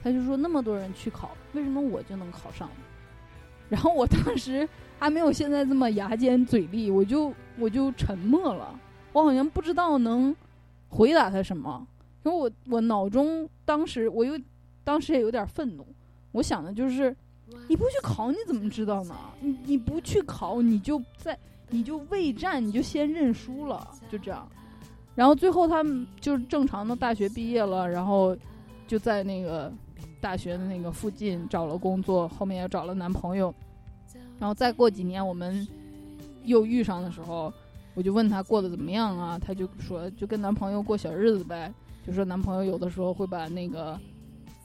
他就说：“那么多人去考，为什么我就能考上？”然后我当时还没有现在这么牙尖嘴利，我就我就沉默了，我好像不知道能回答他什么。因为我我脑中当时我又当时也有点愤怒，我想的就是你不去考你怎么知道呢？你你不去考你就在你就未战你就先认输了，就这样。然后最后他们就是正常的大学毕业了，然后就在那个大学的那个附近找了工作，后面也找了男朋友。然后再过几年我们又遇上的时候，我就问她过得怎么样啊？她就说就跟男朋友过小日子呗。就说男朋友有的时候会把那个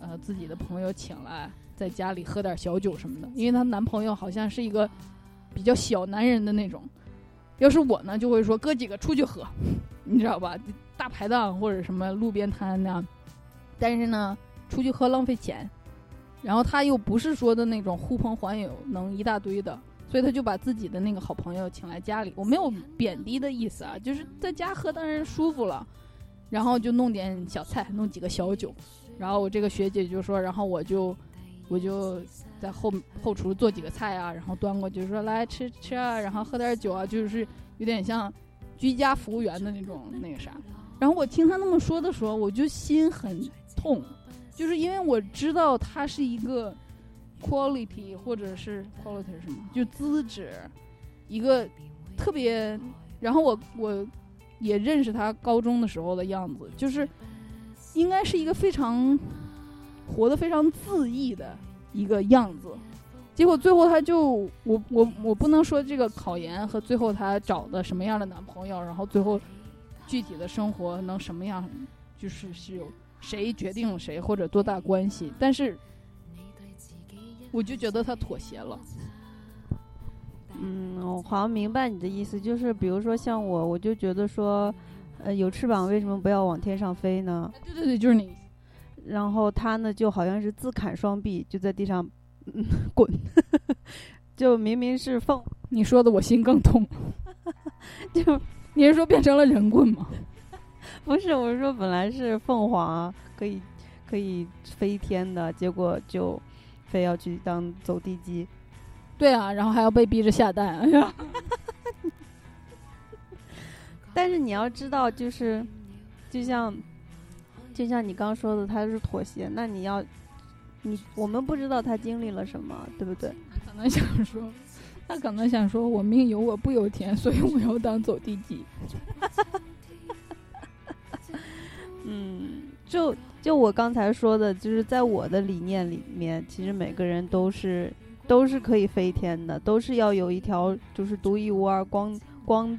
呃自己的朋友请来，在家里喝点小酒什么的，因为她男朋友好像是一个比较小男人的那种。要是我呢，就会说哥几个出去喝，你知道吧？大排档或者什么路边摊那样。但是呢，出去喝浪费钱，然后他又不是说的那种呼朋唤友能一大堆的，所以他就把自己的那个好朋友请来家里。我没有贬低的意思啊，就是在家喝当然舒服了。然后就弄点小菜，弄几个小酒，然后我这个学姐就说，然后我就我就在后后厨做几个菜啊，然后端过去说来吃吃啊，然后喝点酒啊，就是有点像居家服务员的那种那个啥。然后我听他那么说的时候，我就心很痛，就是因为我知道他是一个 quality 或者是 quality 什么，就资质一个特别，然后我我。也认识他高中的时候的样子，就是应该是一个非常活得非常恣意的一个样子。结果最后他就我我我不能说这个考研和最后他找的什么样的男朋友，然后最后具体的生活能什么样，就是是有谁决定了谁或者多大关系。但是我就觉得他妥协了。嗯，我好像明白你的意思，就是比如说像我，我就觉得说，呃，有翅膀为什么不要往天上飞呢？对对对，就是你。然后他呢，就好像是自砍双臂，就在地上滚，就明明是凤，你说的我心更痛。就你是说变成了人棍吗？不是，我是说本来是凤凰，可以可以飞天的，结果就非要去当走地鸡。对啊，然后还要被逼着下蛋，哎呀！但是你要知道，就是，就像，就像你刚说的，他是妥协。那你要，你我们不知道他经历了什么，对不对？他可能想说，他可能想说，我命由我不由天，所以我要当走地鸡。嗯，就就我刚才说的，就是在我的理念里面，其实每个人都是。都是可以飞天的，都是要有一条就是独一无二、光光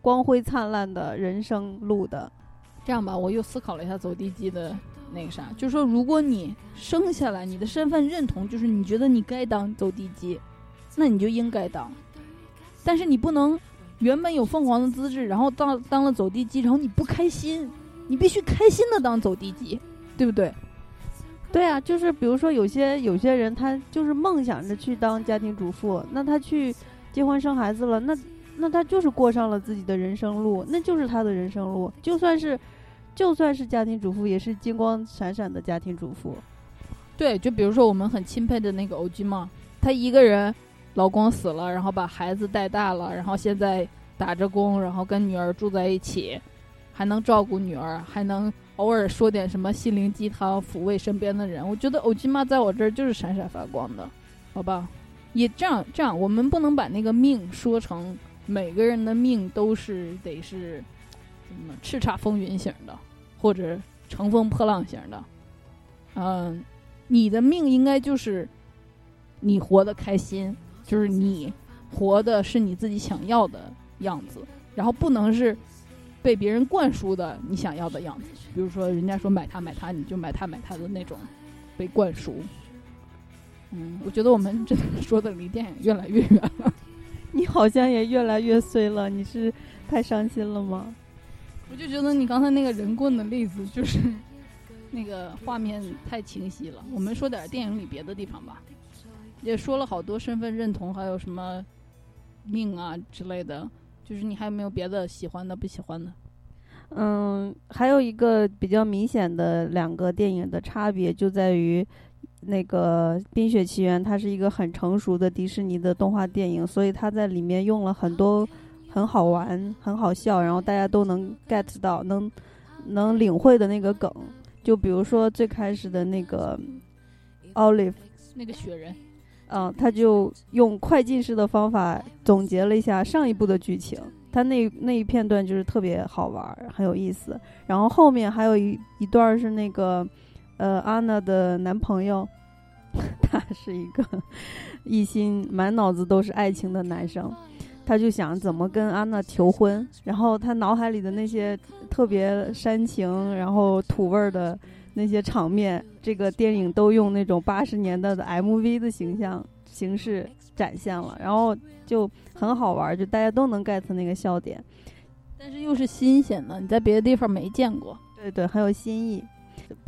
光辉灿烂的人生路的。这样吧，我又思考了一下走地鸡的那个啥，就是说，如果你生下来你的身份认同就是你觉得你该当走地鸡，那你就应该当。但是你不能原本有凤凰的资质，然后当当了走地鸡，然后你不开心，你必须开心的当走地鸡，对不对？对啊，就是比如说有些有些人，他就是梦想着去当家庭主妇，那他去结婚生孩子了，那那他就是过上了自己的人生路，那就是他的人生路。就算是就算是家庭主妇，也是金光闪闪的家庭主妇。对，就比如说我们很钦佩的那个欧吉嘛，她一个人，老公死了，然后把孩子带大了，然后现在打着工，然后跟女儿住在一起，还能照顾女儿，还能。偶尔说点什么心灵鸡汤，抚慰身边的人。我觉得欧吉妈在我这儿就是闪闪发光的，好吧？也这样，这样我们不能把那个命说成每个人的命都是得是怎么叱咤风云型的，或者乘风破浪型的。嗯，你的命应该就是你活得开心，就是你活的是你自己想要的样子，然后不能是。被别人灌输的你想要的样子。比如说，人家说买它买它，你就买它买它的那种被灌输。嗯，我觉得我们真的说的离电影越来越远了。你好像也越来越衰了，你是太伤心了吗？我就觉得你刚才那个人棍的例子，就是那个画面太清晰了。我们说点电影里别的地方吧，也说了好多身份认同，还有什么命啊之类的。就是你还有没有别的喜欢的、不喜欢的？嗯，还有一个比较明显的两个电影的差别就在于，那个《冰雪奇缘》它是一个很成熟的迪士尼的动画电影，所以它在里面用了很多很好玩、很好笑，然后大家都能 get 到、能能领会的那个梗。就比如说最开始的那个 Olive，那个雪人，嗯，他就用快进式的方法总结了一下上一部的剧情。他那那一片段就是特别好玩，很有意思。然后后面还有一一段是那个，呃，安娜的男朋友，他是一个一心满脑子都是爱情的男生，他就想怎么跟安娜求婚。然后他脑海里的那些特别煽情，然后土味儿的那些场面，这个电影都用那种八十年代的 MV 的形象形式展现了，然后就很好玩儿，就大家都能 get 那个笑点。但是又是新鲜的，你在别的地方没见过。对对，很有新意。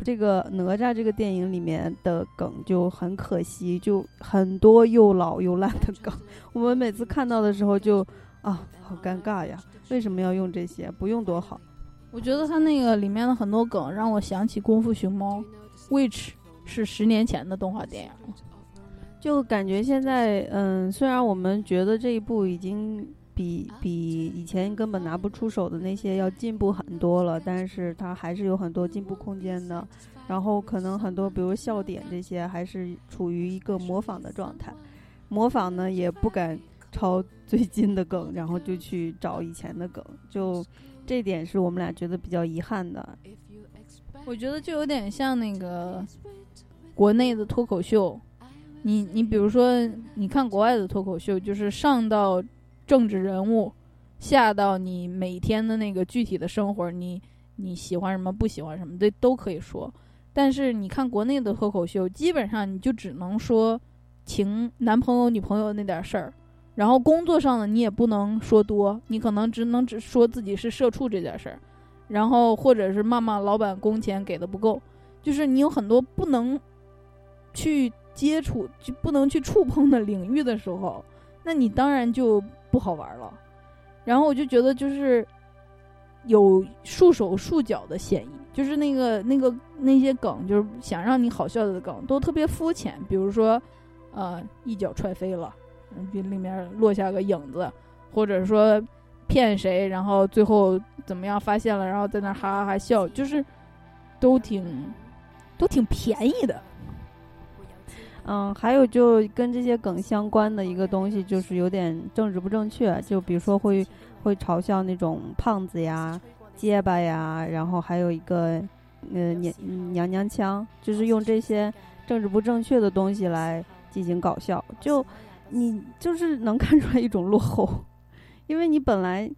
这个哪吒这个电影里面的梗就很可惜，就很多又老又烂的梗。我们每次看到的时候就啊，好尴尬呀！为什么要用这些？不用多好。我觉得他那个里面的很多梗让我想起《功夫熊猫》，which 是十年前的动画电影。就感觉现在，嗯，虽然我们觉得这一部已经比比以前根本拿不出手的那些要进步很多了，但是它还是有很多进步空间的。然后可能很多，比如笑点这些，还是处于一个模仿的状态。模仿呢，也不敢抄最近的梗，然后就去找以前的梗，就这点是我们俩觉得比较遗憾的。我觉得就有点像那个国内的脱口秀，你你比如说，你看国外的脱口秀，就是上到政治人物，下到你每天的那个具体的生活，你你喜欢什么不喜欢什么这都可以说。但是你看国内的脱口秀，基本上你就只能说情男朋友女朋友那点事儿，然后工作上的你也不能说多，你可能只能只说自己是社畜这件事儿。然后或者是骂骂老板工钱给的不够，就是你有很多不能去接触、就不能去触碰的领域的时候，那你当然就不好玩了。然后我就觉得就是有束手束脚的嫌疑，就是那个那个那些梗，就是想让你好笑的梗都特别肤浅，比如说呃一脚踹飞了，比里面落下个影子，或者说。骗谁，然后最后怎么样发现了，然后在那哈哈哈笑，就是都挺都挺便宜的。嗯，还有就跟这些梗相关的一个东西，就是有点政治不正确，就比如说会会嘲笑那种胖子呀、结巴呀，然后还有一个呃娘娘娘腔，就是用这些政治不正确的东西来进行搞笑，就你就是能看出来一种落后。因为你本来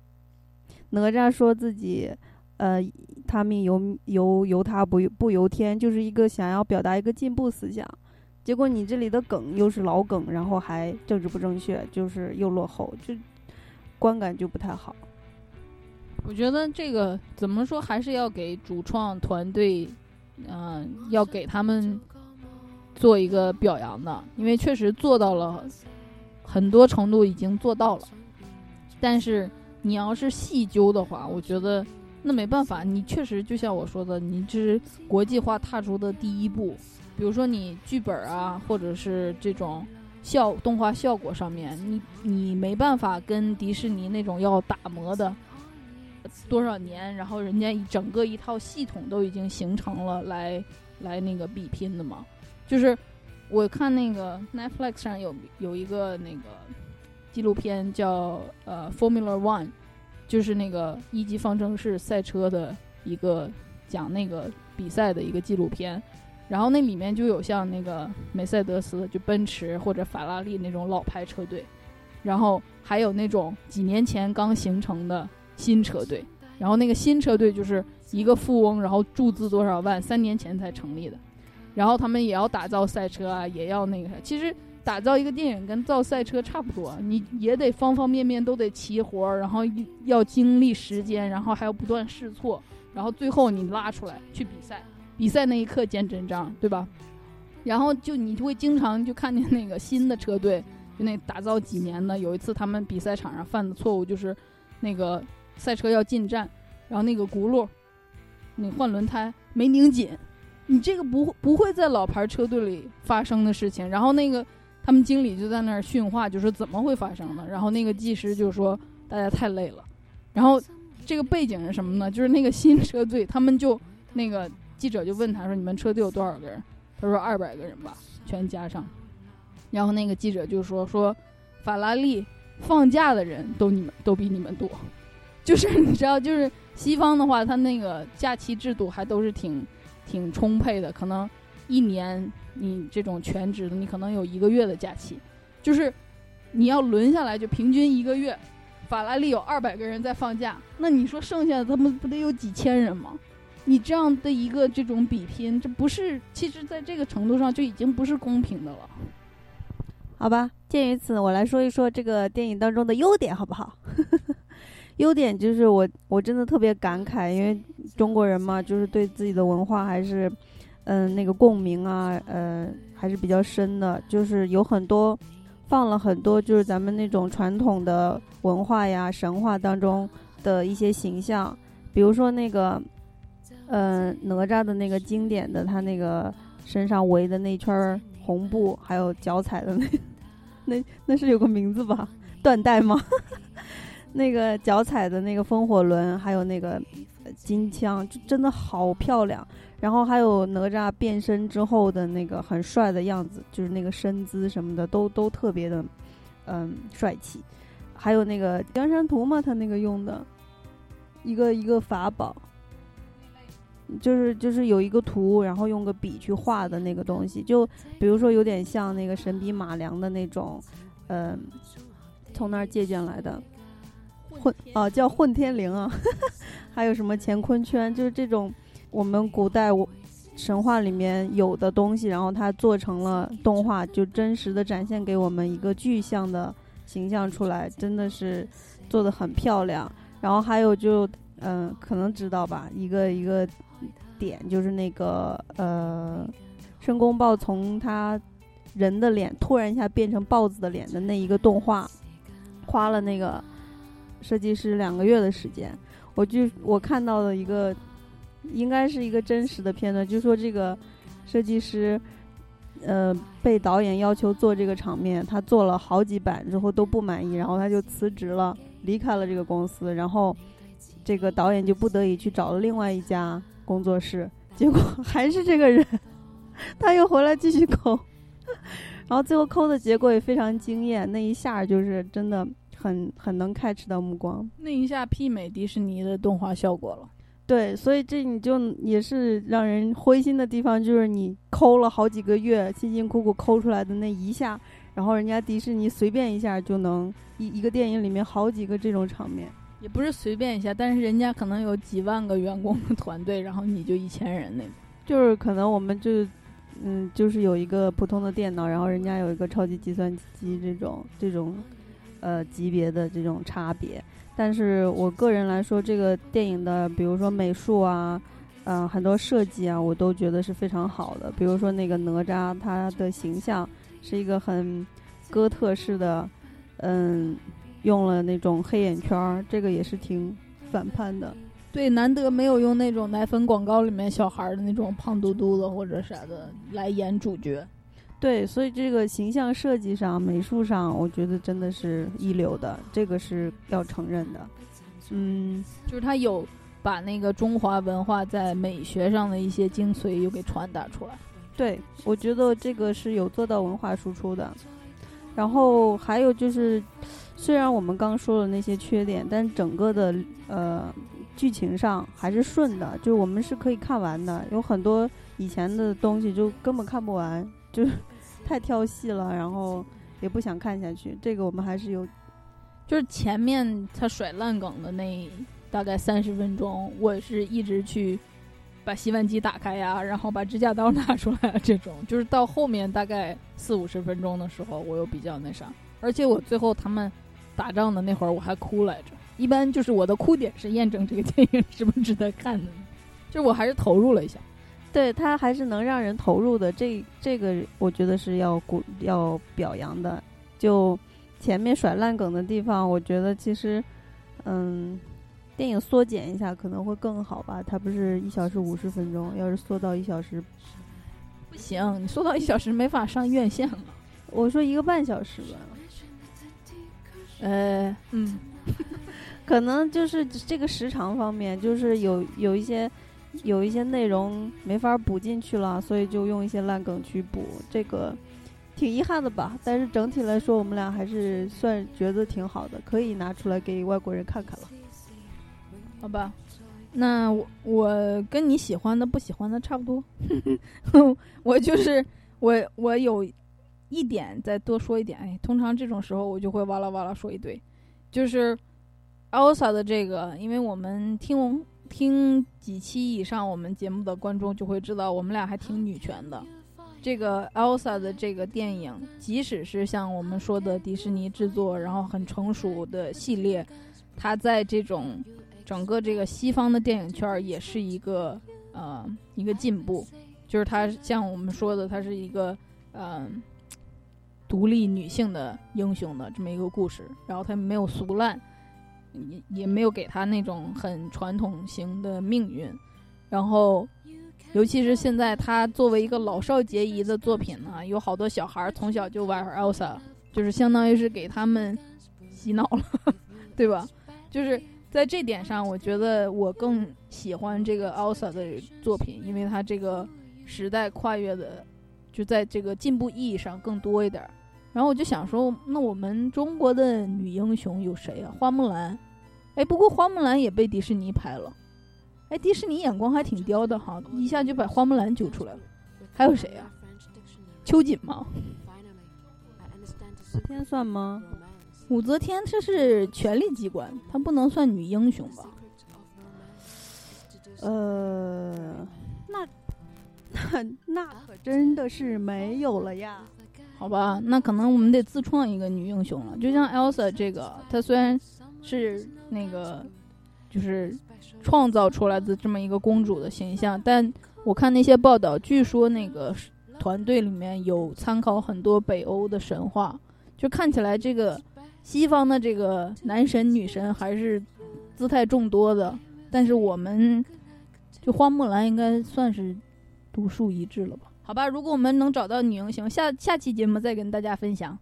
哪吒说自己，呃，他命由由由他不不由天，就是一个想要表达一个进步思想，结果你这里的梗又是老梗，然后还政治不正确，就是又落后，就观感就不太好。我觉得这个怎么说，还是要给主创团队，嗯，要给他们做一个表扬的，因为确实做到了很多程度，已经做到了。但是你要是细究的话，我觉得那没办法。你确实就像我说的，你这是国际化踏出的第一步。比如说你剧本啊，或者是这种效动画效果上面，你你没办法跟迪士尼那种要打磨的多少年，然后人家整个一套系统都已经形成了来来那个比拼的嘛。就是我看那个 Netflix 上有有一个那个。纪录片叫呃 Formula One，就是那个一级方程式赛车的一个讲那个比赛的一个纪录片，然后那里面就有像那个梅赛德斯就奔驰或者法拉利那种老牌车队，然后还有那种几年前刚形成的新车队，然后那个新车队就是一个富翁，然后注资多少万，三年前才成立的，然后他们也要打造赛车啊，也要那个啥。其实打造一个电影跟造赛车差不多，你也得方方面面都得齐活，然后要经历时间，然后还要不断试错，然后最后你拉出来去比赛，比赛那一刻见真章，对吧？然后就你就会经常就看见那个新的车队，就那打造几年的，有一次他们比赛场上犯的错误就是，那个赛车要进站，然后那个轱辘，你换轮胎没拧紧，你这个不会不会在老牌车队里发生的事情。然后那个他们经理就在那儿训话，就说怎么会发生呢？然后那个技师就说大家太累了。然后这个背景是什么呢？就是那个新车队，他们就那个记者就问他说：“你们车队有多少个人？”他说二百个人吧，全加上。然后那个记者就说说，法拉利放假的人都你们都比你们多，就是你知道，就是西方的话，他那个假期制度还都是挺挺充沛的，可能一年你这种全职的，你可能有一个月的假期，就是你要轮下来就平均一个月。法拉利有二百个人在放假，那你说剩下的他们不得有几千人吗？你这样的一个这种比拼，这不是，其实在这个程度上就已经不是公平的了。好吧，鉴于此，我来说一说这个电影当中的优点，好不好？优点就是我我真的特别感慨，因为中国人嘛，就是对自己的文化还是，嗯，那个共鸣啊，呃，还是比较深的。就是有很多放了很多，就是咱们那种传统的文化呀、神话当中的一些形象，比如说那个，嗯，哪吒的那个经典的，他那个身上围的那圈红布，还有脚踩的那，那那是有个名字吧？缎带吗？那个脚踩的那个风火轮，还有那个金枪，就真的好漂亮。然后还有哪吒变身之后的那个很帅的样子，就是那个身姿什么的，都都特别的，嗯，帅气。还有那个江山图嘛，他那个用的一个一个法宝，就是就是有一个图，然后用个笔去画的那个东西，就比如说有点像那个神笔马良的那种，嗯，从那儿借鉴来的。混啊，叫混天绫啊，还有什么乾坤圈，就是这种我们古代我神话里面有的东西，然后它做成了动画，就真实的展现给我们一个具象的形象出来，真的是做的很漂亮。然后还有就嗯、可能知道吧，一个一个点就是那个呃，申公豹从他人的脸突然一下变成豹子的脸的那一个动画，花了那个。设计师两个月的时间，我就我看到了一个，应该是一个真实的片段，就说这个设计师，呃，被导演要求做这个场面，他做了好几版之后都不满意，然后他就辞职了，离开了这个公司，然后这个导演就不得已去找了另外一家工作室，结果 还是这个人，他又回来继续 抠，然后最后抠的结果也非常惊艳，那一下就是真的。很很能 catch 到目光，那一下媲美迪士尼的动画效果了。对，所以这你就也是让人灰心的地方，就是你抠了好几个月，辛辛苦苦抠出来的那一下，然后人家迪士尼随便一下就能一一个电影里面好几个这种场面，也不是随便一下，但是人家可能有几万个员工的团队，然后你就一千人那种，就是可能我们就嗯，就是有一个普通的电脑，然后人家有一个超级计算机这种这种。呃，级别的这种差别，但是我个人来说，这个电影的，比如说美术啊，嗯，很多设计啊，我都觉得是非常好的。比如说那个哪吒，他的形象是一个很哥特式的，嗯，用了那种黑眼圈，这个也是挺反叛的。对，难得没有用那种奶粉广告里面小孩的那种胖嘟嘟的或者啥的来演主角。对，所以这个形象设计上、美术上，我觉得真的是一流的，这个是要承认的。嗯，就是他有把那个中华文化在美学上的一些精髓又给传达出来。对，我觉得这个是有做到文化输出的。然后还有就是，虽然我们刚说了那些缺点，但整个的呃剧情上还是顺的，就是我们是可以看完的。有很多以前的东西就根本看不完。就是太跳戏了，然后也不想看下去。这个我们还是有，就是前面他甩烂梗的那大概三十分钟，我是一直去把洗碗机打开呀，然后把指甲刀拿出来，这种就是到后面大概四五十分钟的时候，我又比较那啥，而且我最后他们打仗的那会儿我还哭来着。一般就是我的哭点是验证这个电影 值不值得看的，就我还是投入了一下。对他还是能让人投入的，这这个我觉得是要鼓要表扬的。就前面甩烂梗的地方，我觉得其实，嗯，电影缩减一下可能会更好吧。它不是一小时五十分钟，要是缩到一小时，不行，你缩到一小时没法上院线了。我说一个半小时吧。呃，嗯，可能就是这个时长方面，就是有有一些。有一些内容没法补进去了，所以就用一些烂梗去补，这个挺遗憾的吧。但是整体来说，我们俩还是算觉得挺好的，可以拿出来给外国人看看了。好吧，那我我跟你喜欢的不喜欢的差不多。我就是我我有一点再多说一点，哎，通常这种时候我就会哇啦哇啦说一堆，就是 Elsa 的这个，因为我们听。听几期以上我们节目的观众就会知道，我们俩还挺女权的。这个 Elsa 的这个电影，即使是像我们说的迪士尼制作，然后很成熟的系列，它在这种整个这个西方的电影圈也是一个呃一个进步。就是它像我们说的，它是一个嗯独立女性的英雄的这么一个故事，然后它没有俗烂。也也没有给他那种很传统型的命运，然后，尤其是现在他作为一个老少皆宜的作品呢，有好多小孩儿从小就玩 Elsa，就是相当于是给他们洗脑了，对吧？就是在这点上，我觉得我更喜欢这个 Elsa 的作品，因为他这个时代跨越的，就在这个进步意义上更多一点。然后我就想说，那我们中国的女英雄有谁啊？花木兰。哎，不过花木兰也被迪士尼拍了。哎，迪士尼眼光还挺刁的哈，一下就把花木兰揪出来了。还有谁呀？秋瑾吗？武则天算吗？武则天这是权力机关，她不能算女英雄吧？呃，那那那可真的是没有了呀。好吧，那可能我们得自创一个女英雄了。就像 Elsa 这个，她虽然是那个，就是创造出来的这么一个公主的形象，但我看那些报道，据说那个团队里面有参考很多北欧的神话，就看起来这个西方的这个男神女神还是姿态众多的，但是我们就花木兰应该算是独树一帜了吧。好吧，如果我们能找到女英雄，下下期节目再跟大家分享。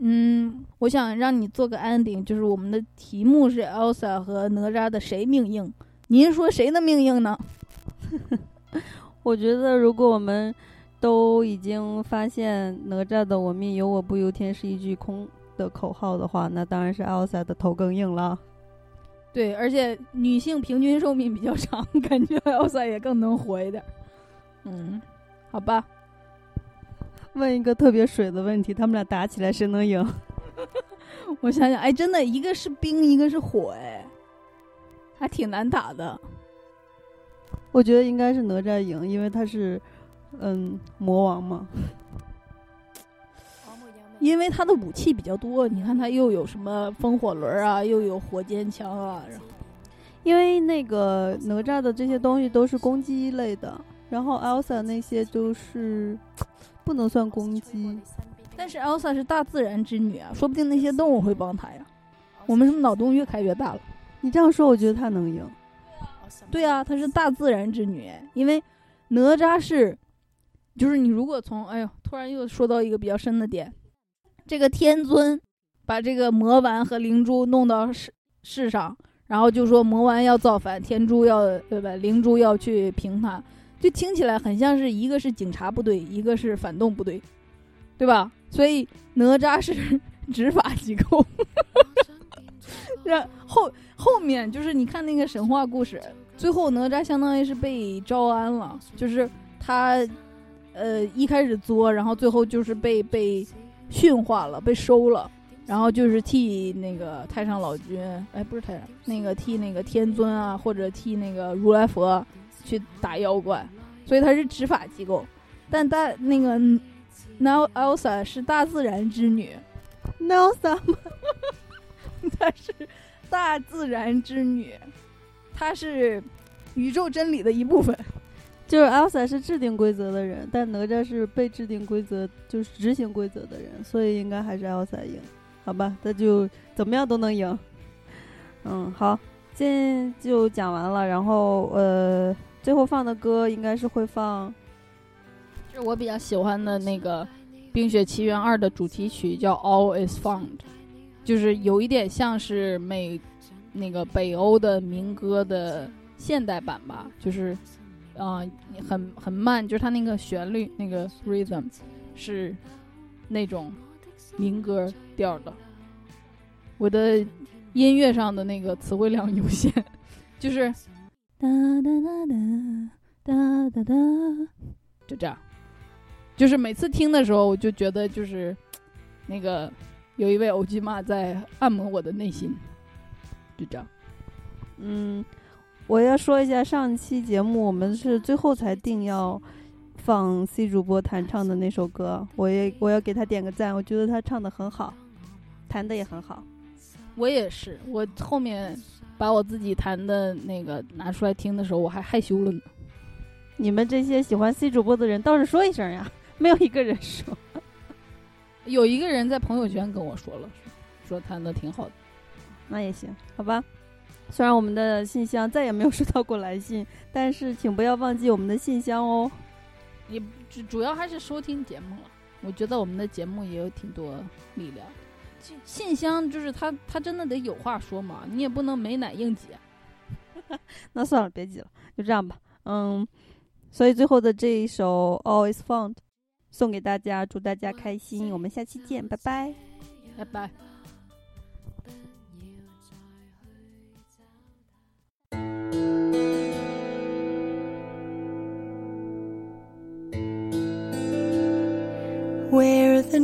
嗯，我想让你做个 ending，就是我们的题目是 Elsa 和哪吒的谁命硬？您说谁的命硬呢？我觉得，如果我们都已经发现哪吒的“我命由我不由天”是一句空的口号的话，那当然是 Elsa 的头更硬了。对，而且女性平均寿命比较长，感觉 Elsa 也更能活一点。嗯。好吧，问一个特别水的问题：他们俩打起来谁能赢？我想想，哎，真的，一个是冰，一个是火，哎，还挺难打的。我觉得应该是哪吒赢，因为他是，嗯，魔王嘛。因为他的武器比较多，你看他又有什么风火轮啊，又有火尖枪啊，然后，因为那个哪吒的这些东西都是攻击类的。然后 Elsa 那些都是不能算攻击，但是 Elsa 是大自然之女啊，说不定那些动物会帮她呀。我们是不是脑洞越开越大了？你这样说，我觉得她能赢。对啊，她是大自然之女，因为哪吒是，就是你如果从哎呦，突然又说到一个比较深的点，这个天尊把这个魔丸和灵珠弄到世世上，然后就说魔丸要造反，天珠要对吧？灵珠要去平他。就听起来很像是一个是警察部队，一个是反动部队，对吧？所以哪吒是 执法机构。然后后面就是你看那个神话故事，最后哪吒相当于是被招安了，就是他呃一开始作，然后最后就是被被驯化了，被收了。然后就是替那个太上老君，哎，不是太上，那个替那个天尊啊，或者替那个如来佛去打妖怪，所以他是执法机构。但大那个 Now Elsa 是大自然之女，Nelsa 吗？她是大自然之女，她是宇宙真理的一部分。就是 Elsa 是制定规则的人，但哪吒是被制定规则，就是执行规则的人，所以应该还是 Elsa 赢，好吧？那就怎么样都能赢。嗯，好，今就讲完了，然后呃，最后放的歌应该是会放就是我比较喜欢的那个《冰雪奇缘二》的主题曲，叫《All Is Found》，就是有一点像是美那个北欧的民歌的现代版吧，就是啊、很很慢，就是它那个旋律那个 rhythm 是那种民歌调的。我的音乐上的那个词汇量有限，就是哒哒哒哒哒哒哒，就这样。就是每次听的时候，我就觉得就是那个有一位欧吉玛在按摩我的内心，就这样。嗯，我要说一下上期节目我们是最后才定要放 C 主播弹唱的那首歌，我也我要给他点个赞，我觉得他唱的很好，弹的也很好。我也是，我后面把我自己弹的那个拿出来听的时候，我还害羞了呢。你们这些喜欢 C 主播的人倒是说一声呀，没有一个人说。有一个人在朋友圈跟我说了，说弹的挺好的。那也行，好吧。虽然我们的信箱再也没有收到过来信，但是请不要忘记我们的信箱哦。也主主要还是收听节目了。我觉得我们的节目也有挺多力量。就信箱就是他，他真的得有话说嘛，你也不能没奶硬挤。那算了，别挤了，就这样吧。嗯，所以最后的这一首《Always Found》送给大家，祝大家开心。我们下期见，拜拜。拜拜。where the